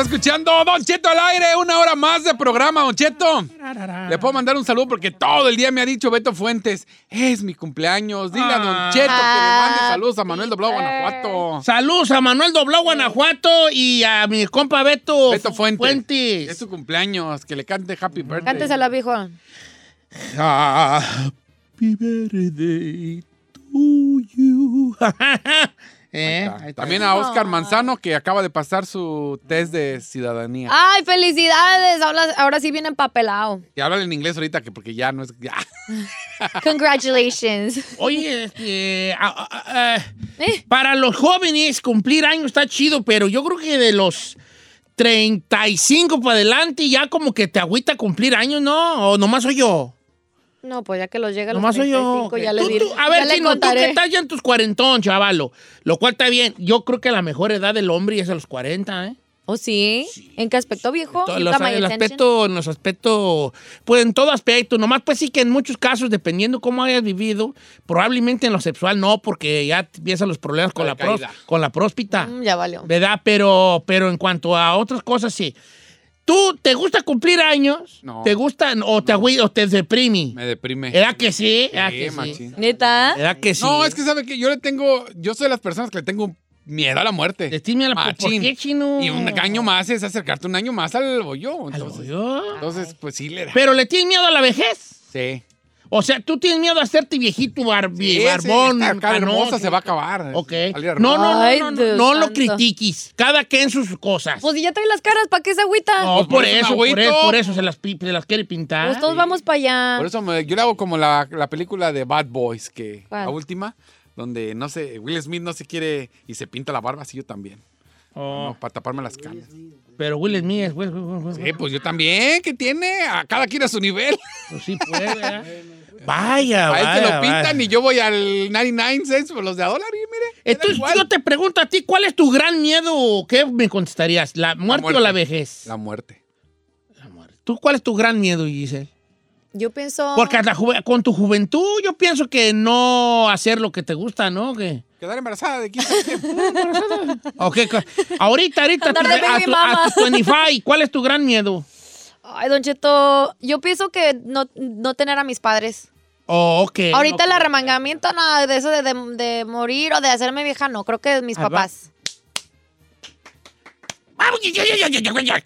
está escuchando Don Cheto al aire, una hora más de programa, Don Cheto. Le puedo mandar un saludo porque todo el día me ha dicho Beto Fuentes, es mi cumpleaños. Dile a Don Ah. Cheto que le mande saludos a Manuel Doblado, Guanajuato. Saludos a Manuel Doblado, Guanajuato y a mi compa Beto, Beto Fuentes. Fuentes. Es su cumpleaños, que le cante Happy Birthday. Cántesela, viejo. Happy birthday to you. Eh, ahí está. También a Oscar Manzano, que acaba de pasar su test de ciudadanía. Ay, felicidades. Ahora, ahora sí viene empapelado. Y háblale en inglés ahorita, que porque ya no es... ya. Congratulations. Oye, este, Eh. para los jóvenes cumplir años está chido, pero yo creo que de los 35 para adelante ya como que te agüita cumplir años, ¿no? O nomás soy yo. No, pues ya que los llega a los Nomás soy yo. 35, ya le diré. a ver, le Chino, tú que estás ya en tus cuarentón, chavalo. Lo cual está bien. Yo creo que la mejor edad del hombre es a los 40, ¿eh? ¿Oh, sí? ¿En qué aspecto, viejo? You los- el aspecto, en los aspectos, pues en todo aspecto, nomás pues sí que en muchos casos, dependiendo cómo hayas vivido, probablemente en lo sexual no, porque ya empiezan los problemas con La la, pros- caída. con la próspita, Mm, ya valió. ¿verdad? Pero, pero en cuanto a otras cosas, sí. ¿Tú te gusta cumplir años? No. ¿Te gusta o te, agüi- o te deprime? Me deprime. ¿Era que sí? ¿Era Sí, que sí? machín. ¿Neta? ¿Era que sí? No, es que sabe que yo le tengo... Yo soy de las personas que le tengo miedo a la muerte. Decime a la- ¿por qué, chino? Y un año más es acercarte un año más al bollo. ¿Al Entonces, hoyo? entonces pues sí le da. ¿Pero le tienes miedo a la vejez? Sí. O sea, tú tienes miedo a hacerte viejito bar- Sí, barbón, sí, cara hermosa se va a acabar. Ok. Salir No, no, no, Ay, no, no, lo critiques. Cada quien sus cosas. Pues si ya trae las caras, ¿para qué se agüita? no, pues, por por eso por eso, por eso se las, se las quiere pintar. Pues todos vamos para allá. Por eso me- yo le hago como la, la película de Bad Boys, que ¿Cuál? la última, donde no sé, Will Smith no se quiere y se pinta la barba, así yo también. Oh, No, para taparme las canas. pero Will Smith es, güey, güey. Sí, pues yo también, ¿qué tiene? A cada quien a su nivel. Pues sí puede, ¿verdad? Vaya, vaya, se lo pintan vaya. y yo voy al 99 cents por los de a dólar y mire. Entonces igual. yo te pregunto a ti, ¿cuál es tu gran miedo? ¿Qué me contestarías? ¿La muerte, o muerte. la vejez? La muerte. La muerte. ¿Tú cuál es tu gran miedo, Giselle? Yo pienso... Porque la con tu juventud yo pienso que no hacer lo que te gusta, ¿no? Que... Quedar embarazada de 15 tiempo. Ok, ahorita, ahorita, a, tu, a tu 25, ¿cuál es tu gran miedo? Ay, Don Cheto, yo pienso que no, no tener a mis padres. Oh, ok. Ahorita el arremangamiento, no, de eso de, de- de morir o de hacerme vieja, no. Creo que mis va. papás.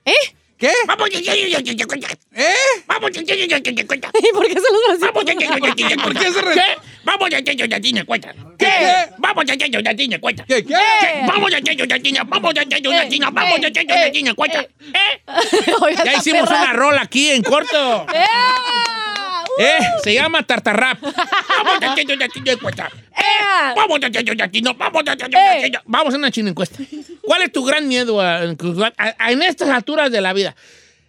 ¿Eh? ¿Qué? Vamos. ¿Eh? Vamos. ¿Y por qué se los Vamos, ¿Por qué se re- ¿Qué? Vamos, ya, ya, ya, ya, tiene cuenta. ¿Qué? ¿Qué? Vamos, ya, ya, ya, ya, tiene cuenta. ¿Qué? ¿Qué? Vamos, ya, ya, ya, ya, tiene. Vamos, ya, ya, ya, ya, tiene. Vamos, ya, ya, ya, ya, tiene cuenta. ¿Eh? Ya hicimos una rola aquí en corto. ¡Eh! ¿Eh? Se llama Tartarrap. Vamos, a una china encuesta. ¿Cuál es tu gran miedo a- a- a- en estas alturas de la vida?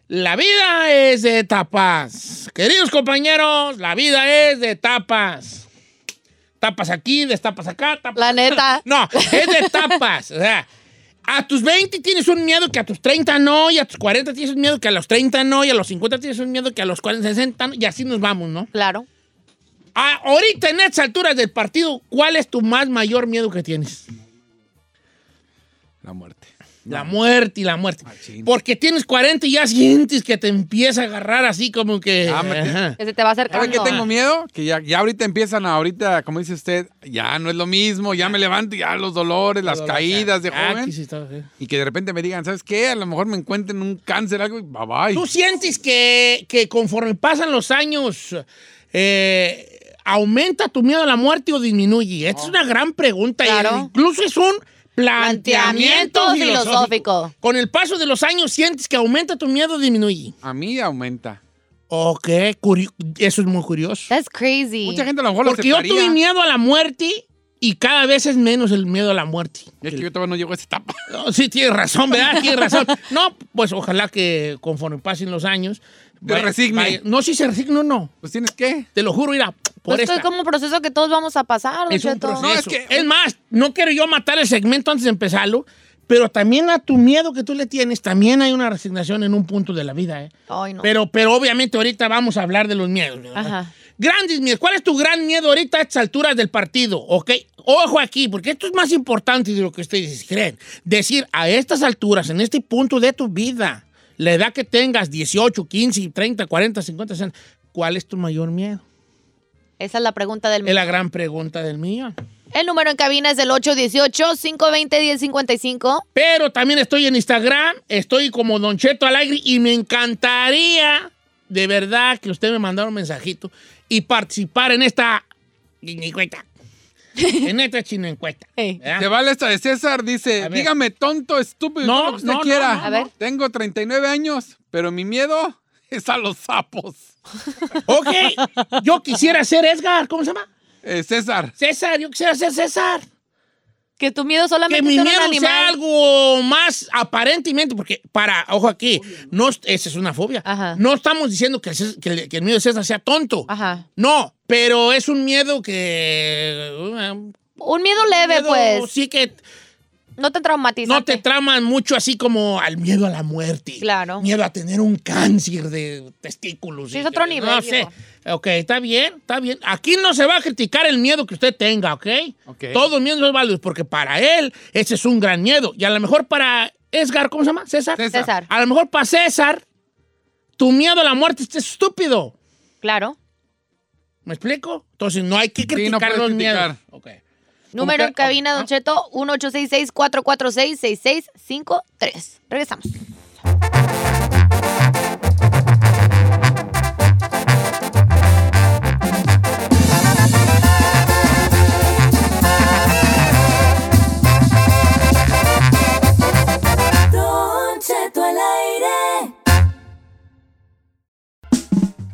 La vida es de etapas. Queridos compañeros, la vida es de etapas. Tapas aquí, destapas acá, tapas La neta. No, es de etapas. O sea, a tus 20 tienes un miedo que a tus 30 no, y a tus 40 tienes un miedo que a los 30 no, y a los 50 tienes un miedo que a los 40, 60 no, y así nos vamos, ¿no? Claro. Ah, ahorita en estas alturas del partido, ¿cuál es tu más mayor miedo que tienes? La muerte. La muerte y la muerte. Machín. Porque tienes 40 y ya sientes que te empieza a agarrar así como que... Ah, me-. Que se te va ¿Sabe acercando. qué tengo miedo? Que ya, ya ahorita empiezan, ahorita, como dice usted, ya no es lo mismo, ya me levanto, y ya los dolores, las caídas de Ah, joven. aquí sí está, sí. Y que de repente me digan, ¿sabes qué? A lo mejor me encuentren un cáncer, algo, y bye bye. ¿Tú sientes que, que conforme pasan los años eh, aumenta tu miedo a la muerte o disminuye? Esta es una gran pregunta. Claro. incluso es un planteamiento filosófico. filosófico. Con el paso de los años, ¿sientes que aumenta tu miedo o disminuye? A mí aumenta. Ok, curio- eso es muy curioso. That's crazy. Mucha gente a lo mejor lo Porque yo aceptaría. tuve miedo a la muerte y cada vez es menos el miedo a la muerte. Es que yo todavía no llego a esa etapa. No, sí, tienes razón, ¿verdad? Tienes razón. No, pues ojalá que conforme pasen los años... Te resigne. no, si se resigne, no, no. Pues tienes que. Te lo juro, mira, por Pues esto esta. es como un proceso que todos vamos a pasar, Es un proceso. No, es que- es más, no quiero yo matar el segmento antes de empezarlo, Pero también a tu miedo que tú le tienes, también hay una resignación en un punto de la vida, ¿eh? Ay, no. Pero, pero obviamente ahorita vamos a hablar de los miedos. Ajá. Grandes miedos. ¿Cuál es tu gran miedo ahorita a estas alturas del partido? ¿Ok? Ojo aquí, porque esto es más importante de lo que ustedes creen. Decir, a estas alturas, en este punto de tu vida, la edad que tengas, 18, 15, 30, 40, 50, 60, ¿cuál es tu mayor miedo? Esa es la pregunta del Es millón. la gran pregunta del mío. El número en cabina es el 818-520-1055. Pero también estoy en Instagram, estoy como Don Cheto Alegre y me encantaría de verdad que usted me mandara un mensajito y participar en esta. en esta chino encuesta. Ey. ¿verdad? Se vale esta de César, dice, dígame tonto, estúpido, No, que usted no, no, quiera. no, no. A ver. Tengo 39 años, pero mi miedo es a los sapos. Ok, yo quisiera ser Edgar, ¿cómo se llama? Eh, César, César, yo quisiera ser César. Que tu miedo Que solamente mi sea un miedo sea algo más aparentemente, porque para, ojo aquí, no, es- esa es una fobia. Ajá. No estamos diciendo que el, Cés- que el- que el miedo de César sea tonto. Ajá. No, pero es un miedo que... Un miedo leve, miedo, pues. Sí que No te traumatiza. no te traman mucho así como al miedo a la muerte. Claro. Miedo a tener un cáncer de testículos. Sí, es otro que- nivel, No sé. Ok, está bien, está bien. Aquí no se va a criticar el miedo que usted tenga, ¿ok? Ok. Todos los miedos son válidos porque para él ese es un gran miedo. Y a lo mejor para Edgar, ¿cómo se llama? César. César. César. A lo mejor para César, tu miedo a la muerte es estúpido. Claro. ¿Me explico? Entonces no hay que Sí, criticar no puedes los criticar. miedos. Ok. Número que- en cabina, ah, Don Cheto, 1866-446-6653. Regresamos.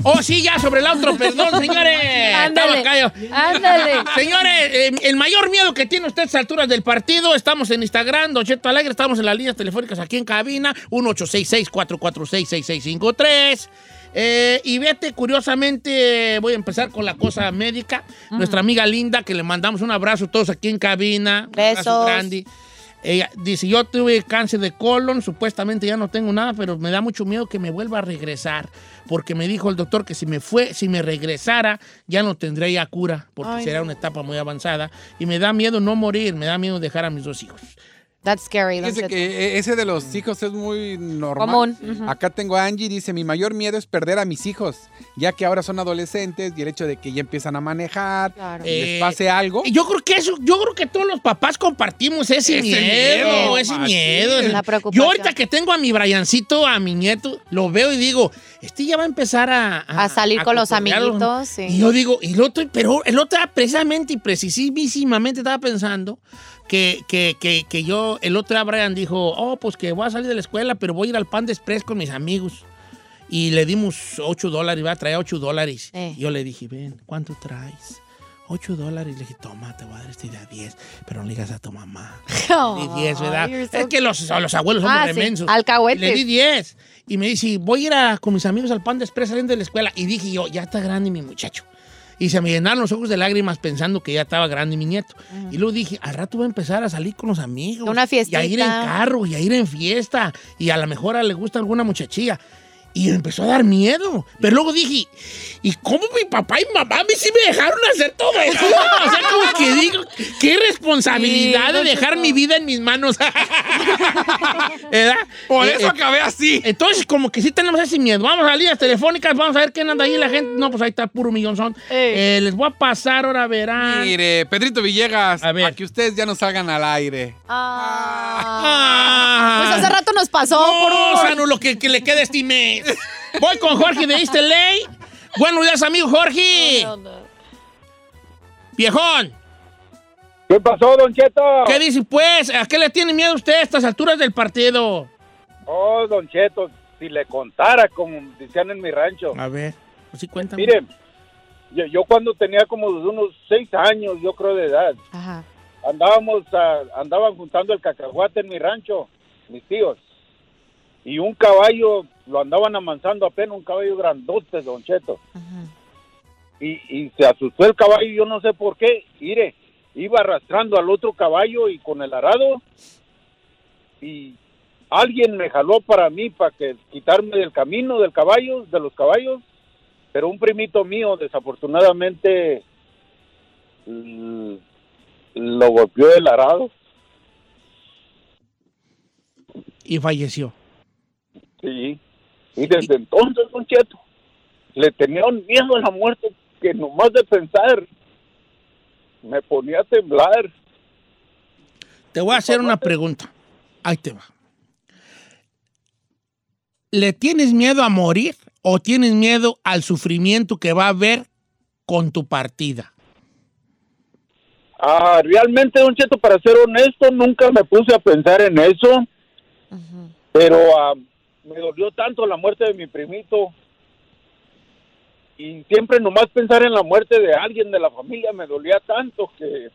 Oh, sí, ya sobre el otro, perdón, señores. Ándale. Ándale. Señores, eh, el mayor miedo que tiene usted a estas alturas del partido, estamos en Instagram, Don Cheto Alegre, estamos en las líneas telefónicas aquí en cabina, 1866-446-6653. Eh, y vete, curiosamente, voy a empezar con la cosa médica. Nuestra amiga Linda, que le mandamos un abrazo todos aquí en cabina. Un abrazo Besos. grande. Ella dice, yo tuve cáncer de colon, supuestamente ya no tengo nada, pero me da mucho miedo que me vuelva a regresar, porque me dijo el doctor que si me fue, si me regresara, ya no tendría cura, porque Ay, será no. una etapa muy avanzada, y me da miedo no morir, me da miedo dejar a mis dos hijos. That's scary, Dice que eh, ese de los hijos es muy normal. Común, ujú. Acá tengo a Angie, dice, mi mayor miedo es perder a mis hijos, ya que ahora son adolescentes y el hecho de que ya empiezan a manejar, Claro. y les Eh, pase algo. Yo creo que eso, yo creo que todos los papás compartimos ese, Ese miedo, miedo, ese machín. miedo. La preocupación. Yo ahorita que tengo a mi Briancito, a mi nieto, lo veo y digo, este ya va a empezar a... A salir con los amiguitos, sí. Y yo digo, y el otro, pero el otro precisamente y precisísimamente estaba pensando que, que, que, que yo, el otro día Brian dijo, oh, pues que voy a salir de la escuela, pero voy a ir al Pan de Express con mis amigos. Y le dimos 8 dólares, iba a traer 8 dólares. Eh. Yo le dije, ven, ¿cuánto traes? 8 dólares. Le dije, toma, te voy a dar este de a 10, pero no le digas a tu mamá. Le di 10, ¿verdad? so es que los, los abuelos son Ah, sí, remensos. alcahuetes. Le di 10. Y me dice, voy a ir a- con mis amigos al Pan de Express saliendo de la escuela. Y dije yo, ya está grande mi muchacho. Y se me llenaron los ojos de lágrimas pensando que ya estaba grande mi nieto. Y luego dije, al rato voy a empezar a salir con los amigos. Una Y a ir en carro, y a ir en fiesta. Y a lo mejor a le gusta alguna muchachilla. Y me empezó a dar miedo. Pero luego dije, ¿y cómo mi papá y mamá a mí sí me dejaron hacer todo eso? o sea, como que digo, qué responsabilidad Sí, de dejar mi vida en mis manos. ¿Verdad? Por Eh, eso eh, acabé así. entonces, como que sí tenemos ese miedo. Vamos a las líneas telefónicas, vamos a ver quién anda ahí la gente. No, pues ahí está puro millonzón. Eh, les voy a pasar, ahora verán. Mire, Pedrito Villegas, A a, ver. que ustedes ya no salgan al aire. Ah. Ah. Pues hace rato nos pasó por No, sea, no lo que, que le quede este Voy con Jorge de LA. Buenos días, amigo Jorge. Viejón, ¿Qué pasó, Don Cheto? ¿qué dice pues? ¿A qué le tiene miedo usted a estas alturas del partido? Oh, Don Cheto, si le contara, como decían en mi rancho. A ver, así cuéntame. Mire, yo, yo cuando tenía como unos seis años, yo creo de edad, Ajá. andábamos, a- andaban juntando el cacahuate en mi rancho, mis tíos. Y un caballo, lo andaban amansando apenas, un caballo grandote, Don Cheto. Ajá. Y, y se asustó el caballo, yo no sé por qué. Mire, iba arrastrando al otro caballo y con el arado y alguien me jaló para mí para que quitarme del camino del caballo, de los caballos, pero un primito mío desafortunadamente lo golpeó del arado. Y falleció. Sí. Y desde entonces, Don Cheto, le tenía un miedo a la muerte que nomás de pensar me ponía a temblar. Te voy a hacer una pregunta. Ahí te va. ¿Le tienes miedo a morir o tienes miedo al sufrimiento que va a haber con tu partida? Ah, realmente, Don Cheto, para ser honesto, nunca me puse a pensar en eso, pero ah, me dolió tanto la muerte de mi primito. Y siempre nomás pensar en la muerte de alguien de la familia me dolía tanto que,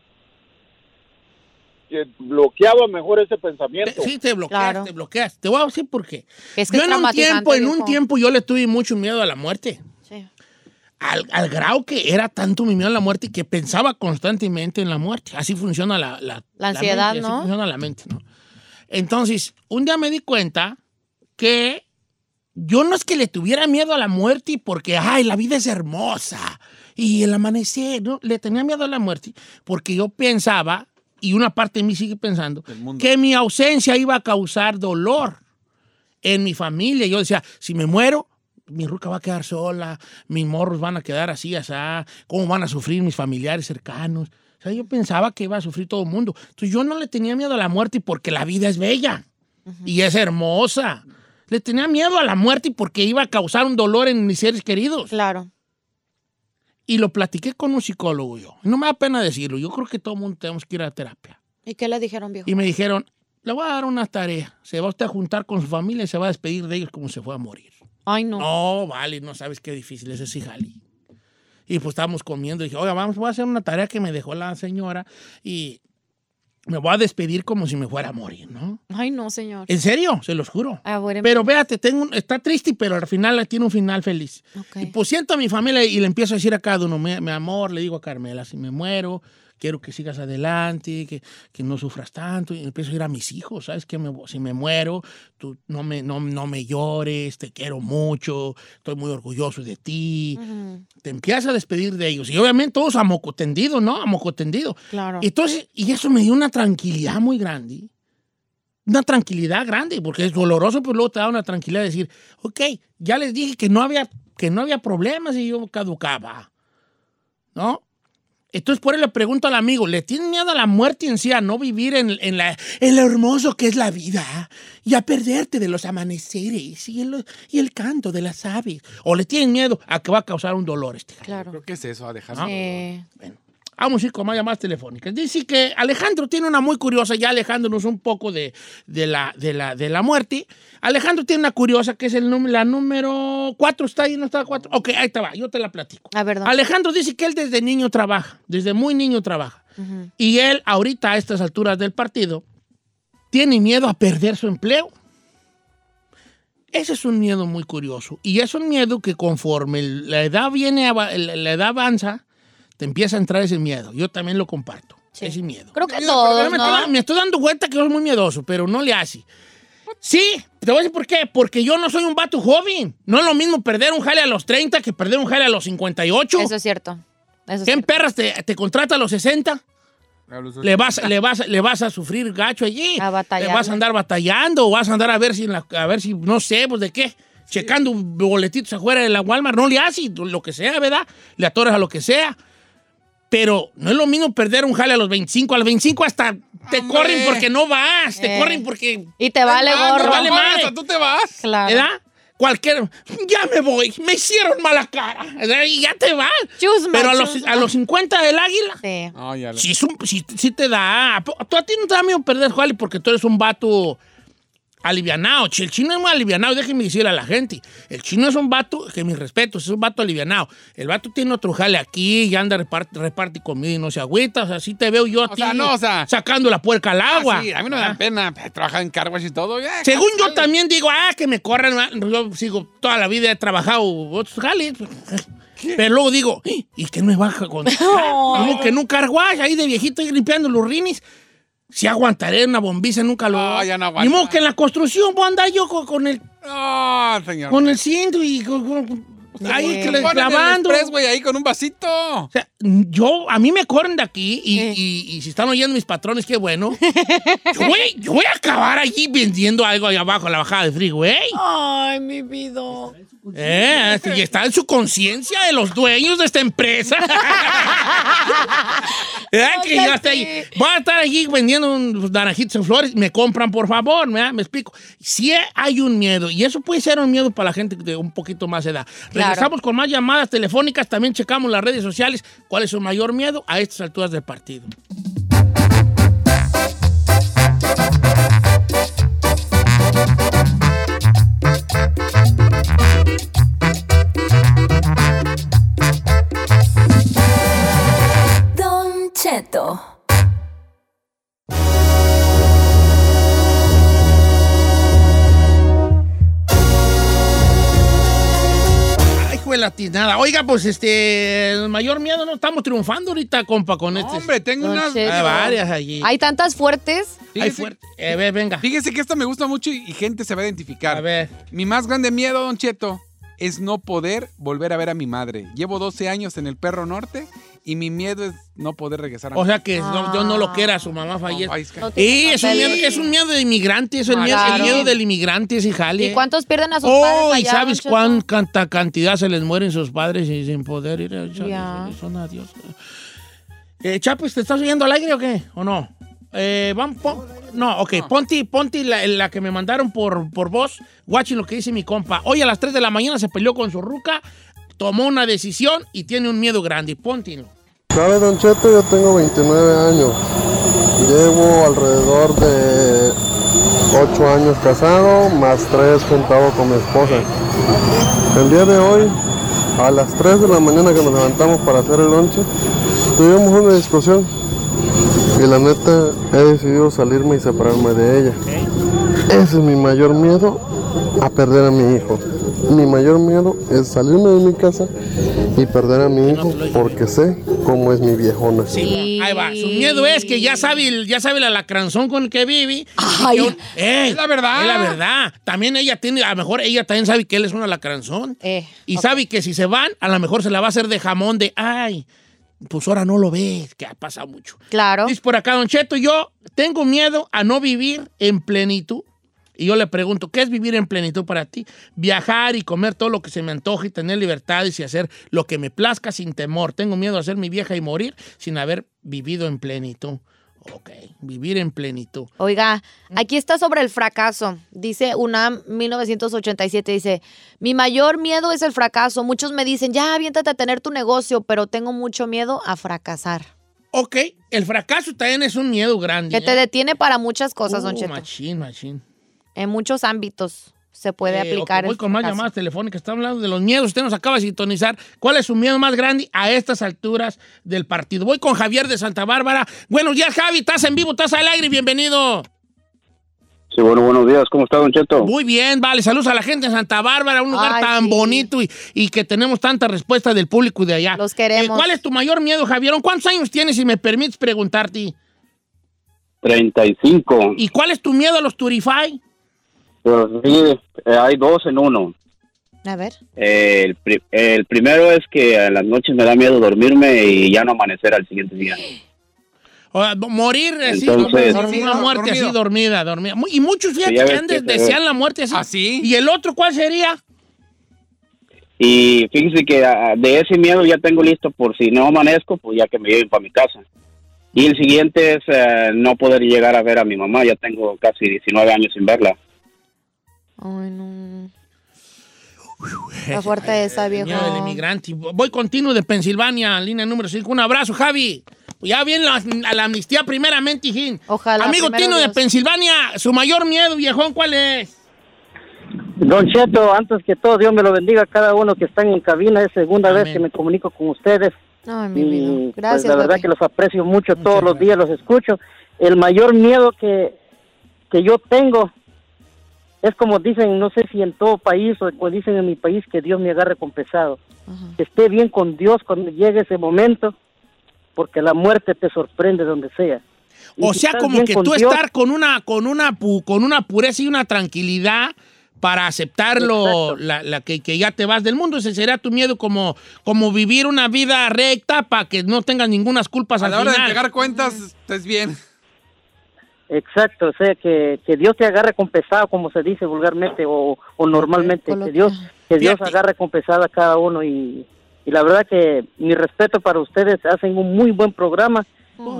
que bloqueaba mejor ese pensamiento. Sí, te bloqueas, Claro. te bloqueas. Te voy a decir por qué. Es que yo es en un tiempo, en un tiempo yo le tuve mucho miedo a la muerte. Sí. Al, al grado que era tanto mi miedo a la muerte que pensaba constantemente en la muerte. Así funciona la, la, La ansiedad, mente, así ¿no? funciona la mente, ¿no? Entonces, un día me di cuenta que yo no es que le tuviera miedo a la muerte porque, ay, la vida es hermosa y el amanecer, no, le tenía miedo a la muerte porque yo pensaba, y una parte de mí sigue pensando, que mi ausencia iba a causar dolor en mi familia. Yo decía, si me muero, mi ruca va a quedar sola, mis morros van a quedar así, así, cómo van a sufrir mis familiares cercanos. O sea, yo pensaba que iba a sufrir todo el mundo. Entonces yo no le tenía miedo a la muerte porque la vida es bella y es hermosa. Le tenía miedo a la muerte porque iba a causar un dolor en mis seres queridos. Claro. Y lo platiqué con un psicólogo yo. No me da pena decirlo. Yo creo que todo el mundo tenemos que ir a terapia. ¿Y qué le dijeron, viejo? Y me dijeron, le voy a dar una tarea. Se va usted a juntar con su familia y se va a despedir de ellos como se fue a morir. Ay, no. No, vale, no sabes qué difícil es ese jali. Y pues estábamos comiendo y dije, oiga, vamos, voy a hacer una tarea que me dejó la señora y me voy a despedir como si me fuera a morir, ¿no? Ay, no, señor. En serio, se los juro. Bueno. Pero véate, tengo un- está triste, pero al final tiene un final feliz. Ok. Y pues siento a mi familia y le empiezo a decir a cada uno, mi, mi amor, le digo a Carmela, si me muero, quiero que sigas adelante, que, que no sufras tanto. Y empiezo a ir a mis hijos, ¿sabes? Que me- si me muero, tú no me, no, no me llores, te quiero mucho, estoy muy orgulloso de ti. Te empiezas a despedir de ellos. Y obviamente todos a moco tendido, ¿no? A moco tendido. Claro. Entonces, y eso me dio una tranquilidad muy grande. Una tranquilidad grande, porque es doloroso, pero luego te da una tranquilidad de decir, ok, ya les dije que no había, que no había problemas y yo caducaba. ¿No? Entonces, por eso le pregunto al amigo, ¿le tiene miedo a la muerte en sí, a no vivir en, en la, en lo hermoso que es la vida y a perderte de los amaneceres y el, y el canto de las aves? ¿O le tienen miedo a que va a causar un dolor este? Claro. Creo que es eso, a dejar. Eh, Vamos a ir con más llamadas telefónicas. Dice que Alejandro tiene una muy curiosa, ya alejándonos un poco de, de la, de, la, de la muerte. Alejandro tiene una curiosa que es el la número 4. ¿Está ahí? ¿No está 4? Ok, ahí te va, yo te la platico. a ver, Alejandro dice que él desde niño trabaja, desde muy niño trabaja. Ujú. Y él, ahorita a estas alturas del partido, tiene miedo a perder su empleo. Ese es un miedo muy curioso. Y es un miedo que conforme la edad viene, la edad avanza, te empieza a entrar ese miedo. Yo también lo comparto, Sí. ese miedo. Creo que todos, me, ¿no? estoy, me estoy dando cuenta que yo soy muy miedoso, pero no le hace. Sí, te voy a decir por qué. Porque yo no soy un vato joven. No es lo mismo perder un jale a los 30 que perder un jale a los 58. Eso es cierto. Eso es ¿Qué en cierto. perras te, te contrata a los 60? Le vas, le, vas, le vas a sufrir gacho allí. A batallarle. Le vas a andar batallando o vas a andar a ver si, en la- a ver si no sé, pues de qué. Checando boletitos afuera de la Walmart. No le haces lo que sea, ¿verdad? Le atoras a lo que sea. Pero no es lo mismo perder un jale a los 25. A los 25 hasta te Hombre. corren porque no vas. Te Eh. corren porque... Y te vale Ah, gorro. no vale madre. hasta tú te vas. Claro. ¿Verdad? Cualquier... Ya me voy. Me hicieron mala cara. ¿verdad? Y ya te vas. Chusma, Pero a los, chusma. a los 50 del águila... Sí. Ya le- Sí, te da. Tú a ti no te da miedo perder, Juali, porque tú eres un vato alivianado. El chino es muy alivianado, déjenme decirle a la gente. El chino es un vato, que mis respetos, es un vato alivianado. El vato tiene otro jale aquí y anda reparte, reparte comida y no se agüita. O sea, así te veo yo a O ti sea, no, o sea- sacando la puerca al agua. Ah, sí, a mí no me Ah. da pena trabajar en carwash y todo. ya, Según yo también digo, ah, que me corran. ma- Yo sigo toda la vida, he trabajado otros jales. Pero luego digo, "Eh, ¿y qué me baja con.? Como que en un carguaje ahí de viejito ahí limpiando los rinis. Si aguantaré una bombiza, nunca lo. No, ya no Ni aguanta. modo que en la construcción voy a andar yo con, con el, No, señor. con el cinto y con, con- ahí el clavando. express, güey, ahí con un vasito. O sea, yo, a mí me corren de aquí y, Eh. y- y si están oyendo mis patrones, qué bueno. Yo voy, yo voy a acabar allí vendiendo algo ahí abajo la bajada de freeway. Ay, mi vida. Eh, y está en su conciencia de los dueños de esta empresa. Eh, que yo hasta ahí- voy a estar allí vendiendo un naranjitos en flores. Me compran, por favor, ¿me, me explico. Si hay un miedo, y eso puede ser un miedo para la gente de un poquito más edad. Claro. Regresamos con más llamadas telefónicas. También checamos las redes sociales. ¿Cuál es su mayor miedo a estas alturas del partido? Cheto. Ay, hijo de la tiznada. Oiga, pues este, el mayor miedo no estamos triunfando ahorita, compa, con este. Hombre, tengo unas... Hay varias allí. Hay tantas fuertes. Hay Fíjese, fuerte. Eh, ve, venga. fíjese que esta me gusta mucho y, y gente se va a identificar. A ver. Mi más grande miedo, Don Cheto, es no poder volver a ver a mi madre. Llevo 12 años en el Perro Norte y mi miedo es no poder regresar a O sea que no, yo no lo quiera, su mamá fallece. Ay, es que- No tiene Y es un, papeles. miedo, es un miedo de inmigrante, es el, Ah, miedo, el claro. miedo del inmigrante, sí, jale. ¿Y cuántos pierden a sus Oh, padres ¿y allá, sabes Don Cheto? cuánta cantidad se les mueren sus padres y sin poder ir a Ya. son adiós? Eh, Chapis, ¿te estás oyendo al aire o qué? ¿O no? Eh, pon- no, ok, ponte, ponte la, la que me mandaron por, por voz. Guachi lo que dice mi compa. Hoy a las 3 de la mañana se peleó con su ruca, tomó una decisión y tiene un miedo grande. Póntelo. ¿Sabe, Don Cheto? Yo tengo 29 años. Llevo alrededor de 8 años casado, más 3 juntado con mi esposa. El día de hoy, a las 3 de la mañana que nos levantamos para hacer el lonche, tuvimos una discusión. Y la neta, he decidido salirme y separarme de ella. Ese es mi mayor miedo a perder a mi hijo. Mi mayor miedo es salirme de mi casa y perder a mi hijo porque sé cómo es mi viejona. Sí, ahí va. Su miedo es que ya sabe, el- ya sabe el alacranzón con el que vive. Ay. que un- ¡Ey! Es la verdad. Es la verdad. También ella tiene, a lo mejor ella también sabe que él es un alacranzón. Eh, y ok. sabe que si se van, a lo mejor se la va a hacer de jamón de, ay, pues ahora no lo ves, que ha pasado mucho. Claro. Dice por acá, Don Cheto, yo tengo miedo a no vivir en plenitud. Y yo le pregunto, ¿qué es vivir en plenitud para ti? Viajar y comer todo lo que se me antoje y tener libertades y hacer lo que me plazca sin temor. Tengo miedo a ser mi vieja y morir sin haber vivido en plenitud. Ok, vivir en plenitud. Oiga, aquí está sobre el fracaso. Dice UNAM 1987, dice, mi mayor miedo es el fracaso. Muchos me dicen, ya, aviéntate a tener tu negocio, pero tengo mucho miedo a fracasar. Ok, el fracaso también es un miedo grande. Que te ¿eh? detiene para muchas cosas, Don Uh, Cheto. Machín, machín. En muchos ámbitos se puede Eh, aplicar ok, voy el con más llamadas telefónicas. Estamos hablando de los miedos. Usted nos acaba de sintonizar. ¿Cuál es su miedo más grande a estas alturas del partido? Voy con Javier de Santa Bárbara. Buenos días, Javi. Estás en vivo, estás al aire. Bienvenido. Sí, bueno, buenos días. ¿Cómo está, Don Cheto? Muy bien, vale. Saludos a la gente de Santa Bárbara, un lugar Ay, tan sí. bonito y, y que tenemos tanta respuesta del público de allá. Los queremos. Eh, ¿Cuál es tu mayor miedo, Javier? ¿Cuántos años tienes, si me permites preguntarte? 35. ¿Y cuál es tu miedo a los Turify? Pues sí, eh, hay dos en uno. A ver. Eh, el, pri- el primero es que en las noches me da miedo dormirme y ya no amanecer al siguiente día. O sea, morir así, Entonces- como una muerte Dormido. así dormida, dormida. Y muchos fíjate que antes desean la muerte así. ¿Ah? ¿Y el otro cuál sería? Y fíjese que ah, de ese miedo ya tengo listo por si no amanezco, pues ya que me lleven para mi casa. Y el siguiente es eh, no poder llegar a ver a mi mamá. Ya tengo casi 19 años sin verla. Ay, no. Está fuerte esa, viejo. miedo del inmigrante. Voy continuo de Pensilvania, línea número 5. Un abrazo, Javi. Ya viene la, la amnistía primeramente, hijín. Ojalá, Amigo Tino de. Pensilvania, su mayor miedo, viejón, ¿cuál es? Don Cheto, antes que todo, Dios me lo bendiga a cada uno que están en cabina. Es segunda Amén. vez que me comunico con ustedes. Ay, mi Y vida. pues Gracias, la verdad papi. que los aprecio mucho, Muchas todos los días los escucho. El mayor miedo que, que yo tengo es como dicen, no sé si en todo país o como dicen en mi país, que Dios me agarre con pesado. Ajá. Que esté bien con Dios cuando llegue ese momento, porque la muerte te sorprende donde sea. Y O si sea, como que con tú Dios, estar con una, con una, pu- con una pureza y una tranquilidad para aceptarlo, la, la que, que ya te vas del mundo. Ese sería tu miedo como, como vivir una vida recta para que no tengas ninguna culpas A al la hora de final. entregar cuentas, estés bien. Exacto, o sea, que, que Dios te agarre con pesado, como se dice vulgarmente o, o normalmente, que Dios, que Dios agarre con pesado a cada uno y, y la verdad que mi respeto para ustedes, hacen un muy buen programa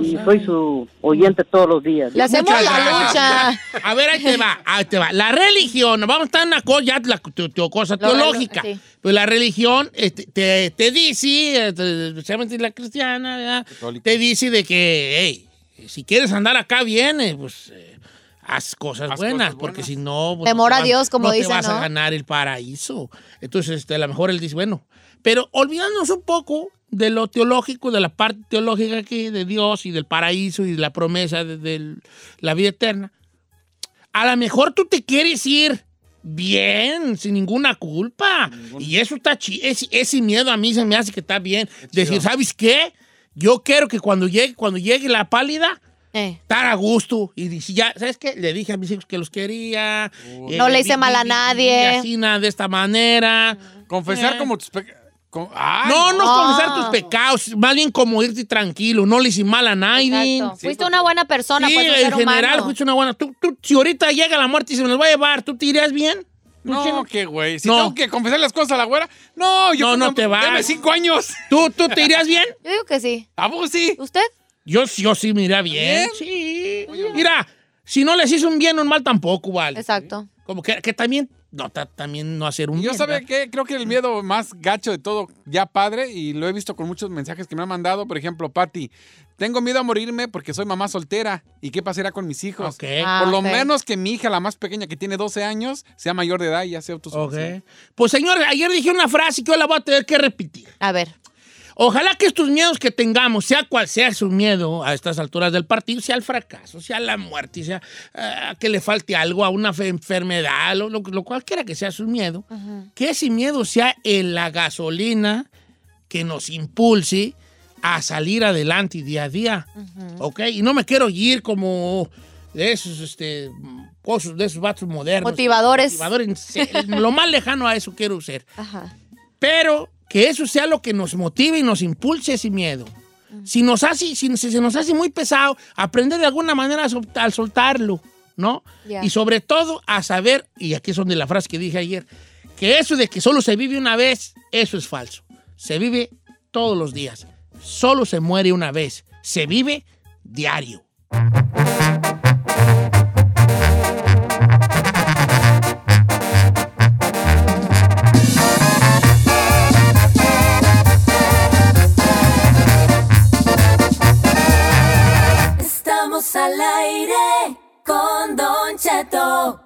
y soy su oyente todos los días. Le hacemos Muchas la gracias. lucha. A ver, ahí te va, ahí te va. La religión, vamos a estar en una cosa, ya la tu- tu cosa Lo- teológica. sí. Pues la religión este, te, te dice, eh, te- especialmente la cristiana, ¿verdad? Católica. te dice de que, hey, si quieres andar acá bien, eh, pues eh, haz cosas Haz buenas, cosas porque si no... pues, Temor no a Dios, como no dicen, te vas a ganar el paraíso. Entonces, este, a lo mejor él dice, bueno, pero olvidándonos un poco de lo teológico, de la parte teológica aquí, de Dios y del paraíso y de la promesa de, de la vida eterna, a lo mejor tú te quieres ir bien, sin ninguna culpa. Y eso está chido. Ese, ese miedo a mí se me hace que está bien. Decir, ¿sabes qué? Yo quiero que cuando llegue, cuando llegue la pálida, Eh, estar a gusto. Y dice, ya, ¿sabes qué? Le dije a mis hijos que los quería. Eh, No le hice vi- mal a vi- nadie. vi así, nada, de esta manera. Confesar Eh. como tus pecados. Ah, No, no, no. confesar tus pecados, más bien como irte tranquilo, no le hice mal a nadie. exacto. Fuiste una buena persona, Sí, pues un en ser general, humano. fuiste una buena. Tú, tú, si ahorita llega la muerte y se me los va a llevar, ¿tú te irías bien? No, qué güey. Si No. tengo que confesar las cosas a la güera, no, yo No, no te vas. Deme cinco años. ¿Tú, ¿Tú te irías bien? Yo digo que sí. ¿A vos sí? ¿Usted? Yo, yo sí me iría bien. Sí. Mira, si no les hizo un bien, un mal tampoco, vale. Exacto. Como que, que también, no, ta- también no hacer un Yo ¿verdad? que creo que el miedo más gacho de todo, ya padre, y lo he visto con muchos mensajes que me han mandado, por ejemplo, Patti, tengo miedo a morirme porque soy mamá soltera. ¿Y qué pasará con mis hijos? Ok. Ah, por lo menos que mi hija, la más pequeña, que tiene 12 años, sea mayor de edad y ya sea Ok. autosuficiente. Pues señor, ayer dije una frase que hoy la voy a tener que repetir. A ver. Ojalá que estos miedos que tengamos, sea cual sea su miedo a estas alturas del partido, sea el fracaso, sea la muerte, sea ah, que le falte algo a una fe- enfermedad, lo, lo, lo cualquiera que sea su miedo, que ese miedo sea en la gasolina que nos impulse a salir adelante día a día. ¿Ok? Y no me quiero ir como de esos, este, cosas, de esos vatos modernos. Motivadores. Motivadores. Lo más lejano a eso quiero ser. Ajá. Pero que eso sea lo que nos motive y nos impulse ese miedo. Si, nos hace, si, si se nos hace muy pesado, aprender de alguna manera a, sol- a soltarlo, ¿no? Y sobre todo a saber, y aquí es donde la frase que dije ayer, que eso de que solo se vive una vez, eso es falso. Se vive todos los días. Solo se muere una vez. Se vive diario. Al aire con Don Cheto.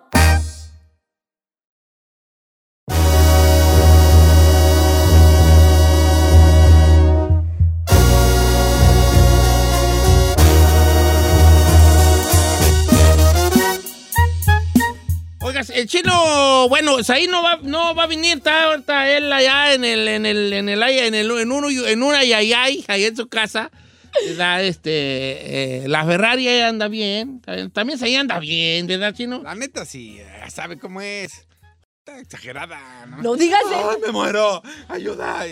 Oigas, el chino, bueno, pues ahí no va, no va a venir, está ahorita él allá en el, en el, en el, en el, en uno, en una yayay, ahí en su casa. ¿Verdad? Este, eh, la Ferrari anda bien, también, también se anda bien, ¿verdad, chino? La neta sí, ya sabe cómo es. Está exagerada, ¿no? No digas ¡Ay, me muero! ¡Ayuda!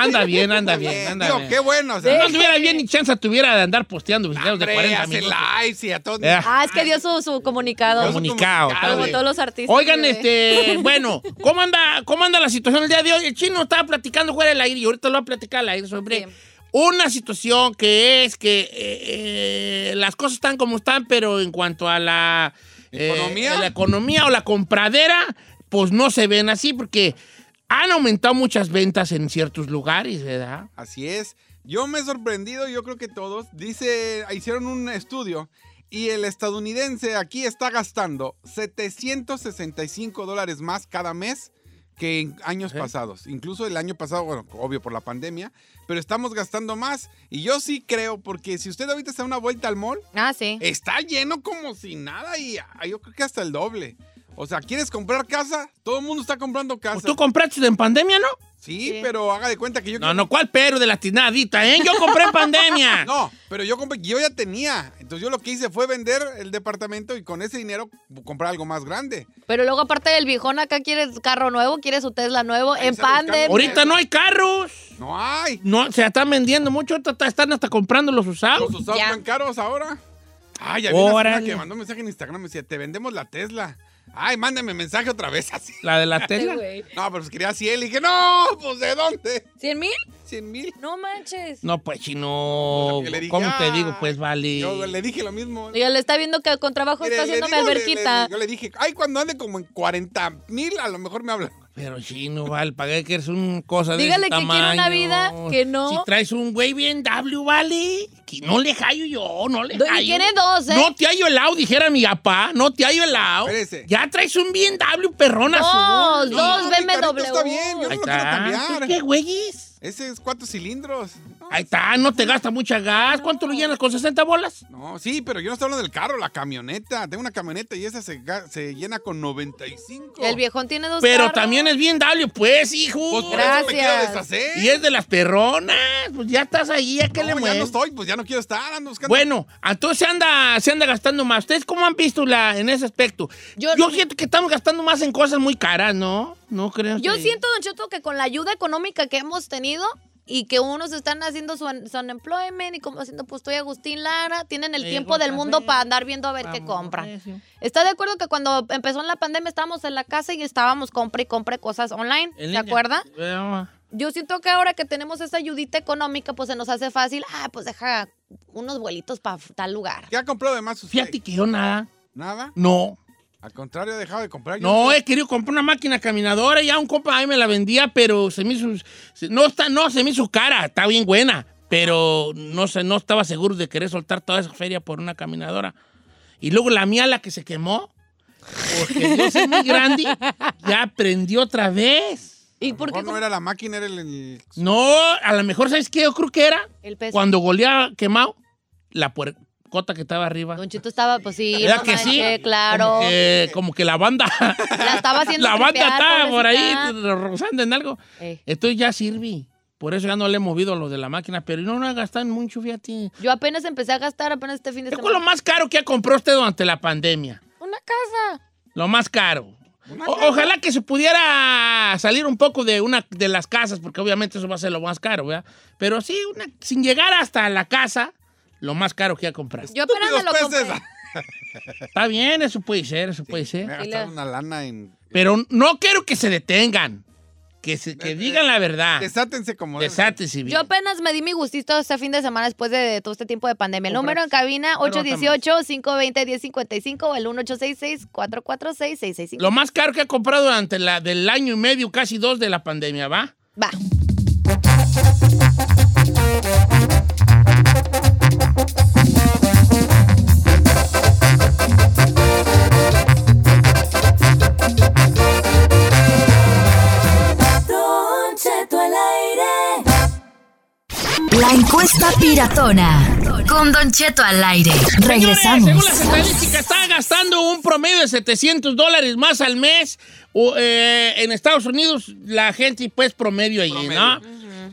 Anda bien, anda bien, anda Digo, bien. qué bueno. O sea, no estuviera bien, ni chance tuviera de andar posteando videos de hombre, 40 hace minutos. lives y a todos. Eh. Ah, es que dio su, su comunicado. Comunicado, Como bien. todos los artistas. Oigan, este, bueno, ¿cómo anda, ¿cómo anda la situación el día de hoy? El chino estaba platicando fuera del aire y ahorita lo va a platicar al aire sobre. Una situación que es que eh, eh, las cosas están como están, pero en cuanto a la eh, ¿Economía? a la economía o la compradera, pues no se ven así porque han aumentado muchas ventas en ciertos lugares, ¿verdad? Así es. Yo me he sorprendido, yo creo que todos. Dice, hicieron un estudio y el estadounidense aquí está gastando 765 dólares más cada mes que en años pasados. Incluso el año pasado, bueno, obvio por la pandemia, pero estamos gastando más. Y yo sí creo, porque si usted ahorita está una vuelta al mall, Ah, sí. está lleno como si nada y ah, yo creo que hasta el doble. O sea, ¿quieres comprar casa? Todo el mundo está comprando casa. Pues ¿Tú compraste en pandemia, no? Sí, Sí. pero haga de cuenta que yo... No, no, ¿cuál pero de la tinadita, eh? Yo compré en pandemia. No, pero yo compré, yo ya tenía. Entonces yo lo que hice fue vender el departamento y con ese dinero comprar algo más grande. Pero luego, aparte del viejón, acá quiere carro nuevo, quiere su Tesla nuevo, Ahí en pandemia. Ahorita no hay carros. No hay. No, se están vendiendo mucho. ahorita Están hasta comprando los usados. Los usados Ya. están caros ahora. Ay, ya vi una que mandó un mensaje en Instagram. Me decía, te vendemos la Tesla. Ay, mándame mensaje otra vez así. La de la Tesla. No, pero pues quería 100. Le dije, no, pues ¿de dónde? ¿Cien mil? 100 mil. No manches. No, pues chino. Pues, le dije, ¿Cómo te "Ah". digo? Pues vale. Yo le dije lo mismo. Oiga, le está viendo que con trabajo Mire, está le- alberquita. le- yo le dije, ay, cuando ande como en 40 mil, a lo mejor me habla. Pero chino, vale, pagué que eres un cosa de Dígale ese que quiere una tamaño. vida que no. Si traes un güey bien W, vale. Que no le hallo yo, no le Do- y hallo. tiene dos, ¿eh? No te hallo el lado, dijera mi papá. No te hallo el lado. Ya traes un bien W perrona Dos, azul. dos carrito BMW. está bien, yo no Ahí lo quiero está. cambiar. ¿Qué güeyes? Ese es cuatro cilindros. No, Ahí está, no te gasta mucha gas. ¿Cuánto lo llenas con 60 bolas? No, sí, pero yo no estoy hablando del carro, la camioneta. Tengo una camioneta y esa se, se llena con 95. El viejón tiene dos Pero carros. también es bien W, pues, hijo. Pues por eso me quiero Gracias. deshacer. Y es de las perronas. Pues ya estás ahí, ¿a qué no, le ya no mueves? estoy, pues ya no quiero estar, ando buscando. Bueno, entonces se anda, se anda gastando más. ¿Ustedes cómo han visto la, en ese aspecto? Yo, Yo- siento que estamos gastando más en cosas muy caras, ¿no? No creo. Yo que- siento, Don Cheto, que con la ayuda económica que hemos tenido y que unos están haciendo su, su unemployment y como haciendo, pues estoy Agustín Lara, tienen el Me tiempo del mundo para andar viendo a ver qué Vamos, compran. ¿Está de acuerdo que cuando empezó la pandemia estábamos en la casa y estábamos compre y compre cosas online? ¿Se acuerda? Bueno, Yo siento que ahora que tenemos esa ayudita económica, pues se nos hace fácil, ah, pues deja unos vuelitos para tal lugar. ¿Qué ha comprado de más usted? Fíjate que yo nada. Nada. No. Al contrario, he dejado de comprar. Yo No, he querido comprar una máquina caminadora. Ya un compa ahí me la vendía, pero se me hizo. se- No, está, no, se me hizo cara. Está bien buena. Pero no sé, no estaba seguro de querer soltar toda esa feria por una caminadora. Y luego la mía, la que se quemó, porque Dios es muy grande, ya prendió otra vez. ¿Y a lo por qué mejor no era la máquina, era el... el- No, a lo mejor, ¿sabes qué? Yo creo que era el peso? cuando golía quemado la puercota que estaba arriba. Don Chito estaba, pues sí, ¿Verdad no que sí? claro. Como que, como que la banda. La estaba haciendo La banda tripear, estaba por ahí rozando en algo. Ey. Entonces ya sirve. Por eso ya no le he movido lo de la máquina, pero no, no gastan mucho, fíjate. Yo apenas empecé a gastar apenas este fin de ¿Qué fue lo semana. más caro que compró usted durante la pandemia? Una casa. Lo más caro. O- ojalá que se pudiera salir un poco de una de las casas, porque obviamente eso va a ser lo más caro, ¿verdad? Pero sí, una- sin llegar hasta la casa, lo más caro que ha comprado. Yo apenas me lo compré. Está bien, eso puede ser, eso puede Me he ser. gastado una lana en... Pero no quiero que se detengan. Que, se, que digan la verdad. Desátense como... ser. Desátense bien. Yo apenas me di mi gustito este fin de semana después de todo este tiempo de pandemia. El número en cabina Pero 818-520-1055 o el 1866-446-6655. Lo más caro que ha comprado durante la, del año y medio, casi dos de la pandemia, ¿va? Va. Piratona. Con Don Cheto al aire. Señores, Regresamos. según las estadísticas, está gastando un promedio de 700 dólares más al mes. o, eh, en Estados Unidos, la gente, pues, promedio ahí, Promedio. ¿no?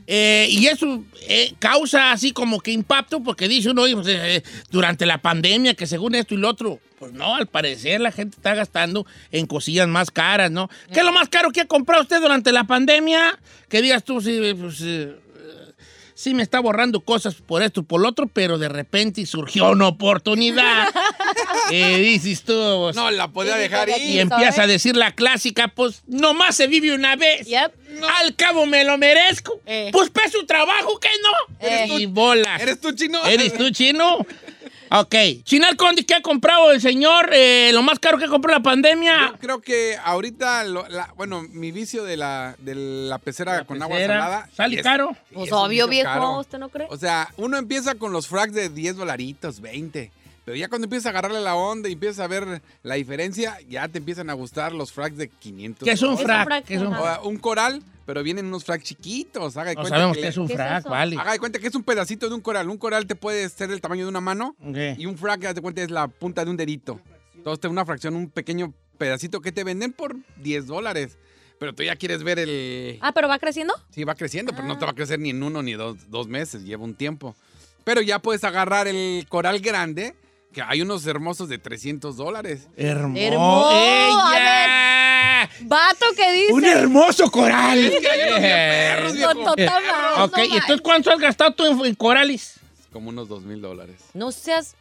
Eh, y eso eh, causa así como que impacto, porque dice uno, oye, pues, eh, durante la pandemia, que según esto y lo otro, pues no, al parecer la gente está gastando en cosillas más caras, ¿no? ¿Qué es lo más caro que ha comprado usted durante la pandemia? Que digas tú, sí, pues, eh, sí me está borrando cosas por esto y por lo otro, pero de repente surgió una oportunidad. Eh, dices tú, pues, No, la podía dejar sí, y ir. empieza a decir la clásica, pues nomás se vive una vez. Yep. Al cabo me lo merezco. Eh. Pues pe su trabajo, ¿qué no? Eh. Y bolas. ¿Eres tú, chino? ¿Eres tú, chino? Ok. Chinal Conde, ¿qué ha comprado el señor? Eh, lo más caro que compró en la pandemia. Yo creo que ahorita, lo- la- bueno, mi vicio de la, de la pecera con agua salada. ¿sale es- caro? Pues obvio, viejo, caro. ¿usted no cree? O sea, uno empieza con los frags de 10 dolaritos, 20. Pero ya cuando empiezas a agarrarle la onda y empiezas a ver la diferencia, ya te empiezan a gustar los frags de 500. ¿Qué es un Es un frac? frac, ¿Qué es un un coral, pero vienen unos frags chiquitos. Haga de No cuenta sabemos que es un ¿Qué es frac, vale. Haga de cuenta que es un pedacito de un coral. Un coral te puede ser del tamaño de una mano Ok. y un frag, haz de cuenta, es la punta de un dedito. Entonces, te una fracción, un pequeño pedacito que te venden por 10 dólares. Pero tú ya quieres ver el... Ah, pero va creciendo. Sí, va creciendo, pero no te va a crecer ni en uno ni dos, dos meses, lleva un tiempo. Pero ya puedes agarrar el coral grande, que hay unos hermosos de 300 dólares. Hermoso. Hermoso. Vato que dice. Un hermoso coral. No ok, ¿y entonces cuánto has gastado tú en, en corales? Como unos 2 mil dólares. No seas.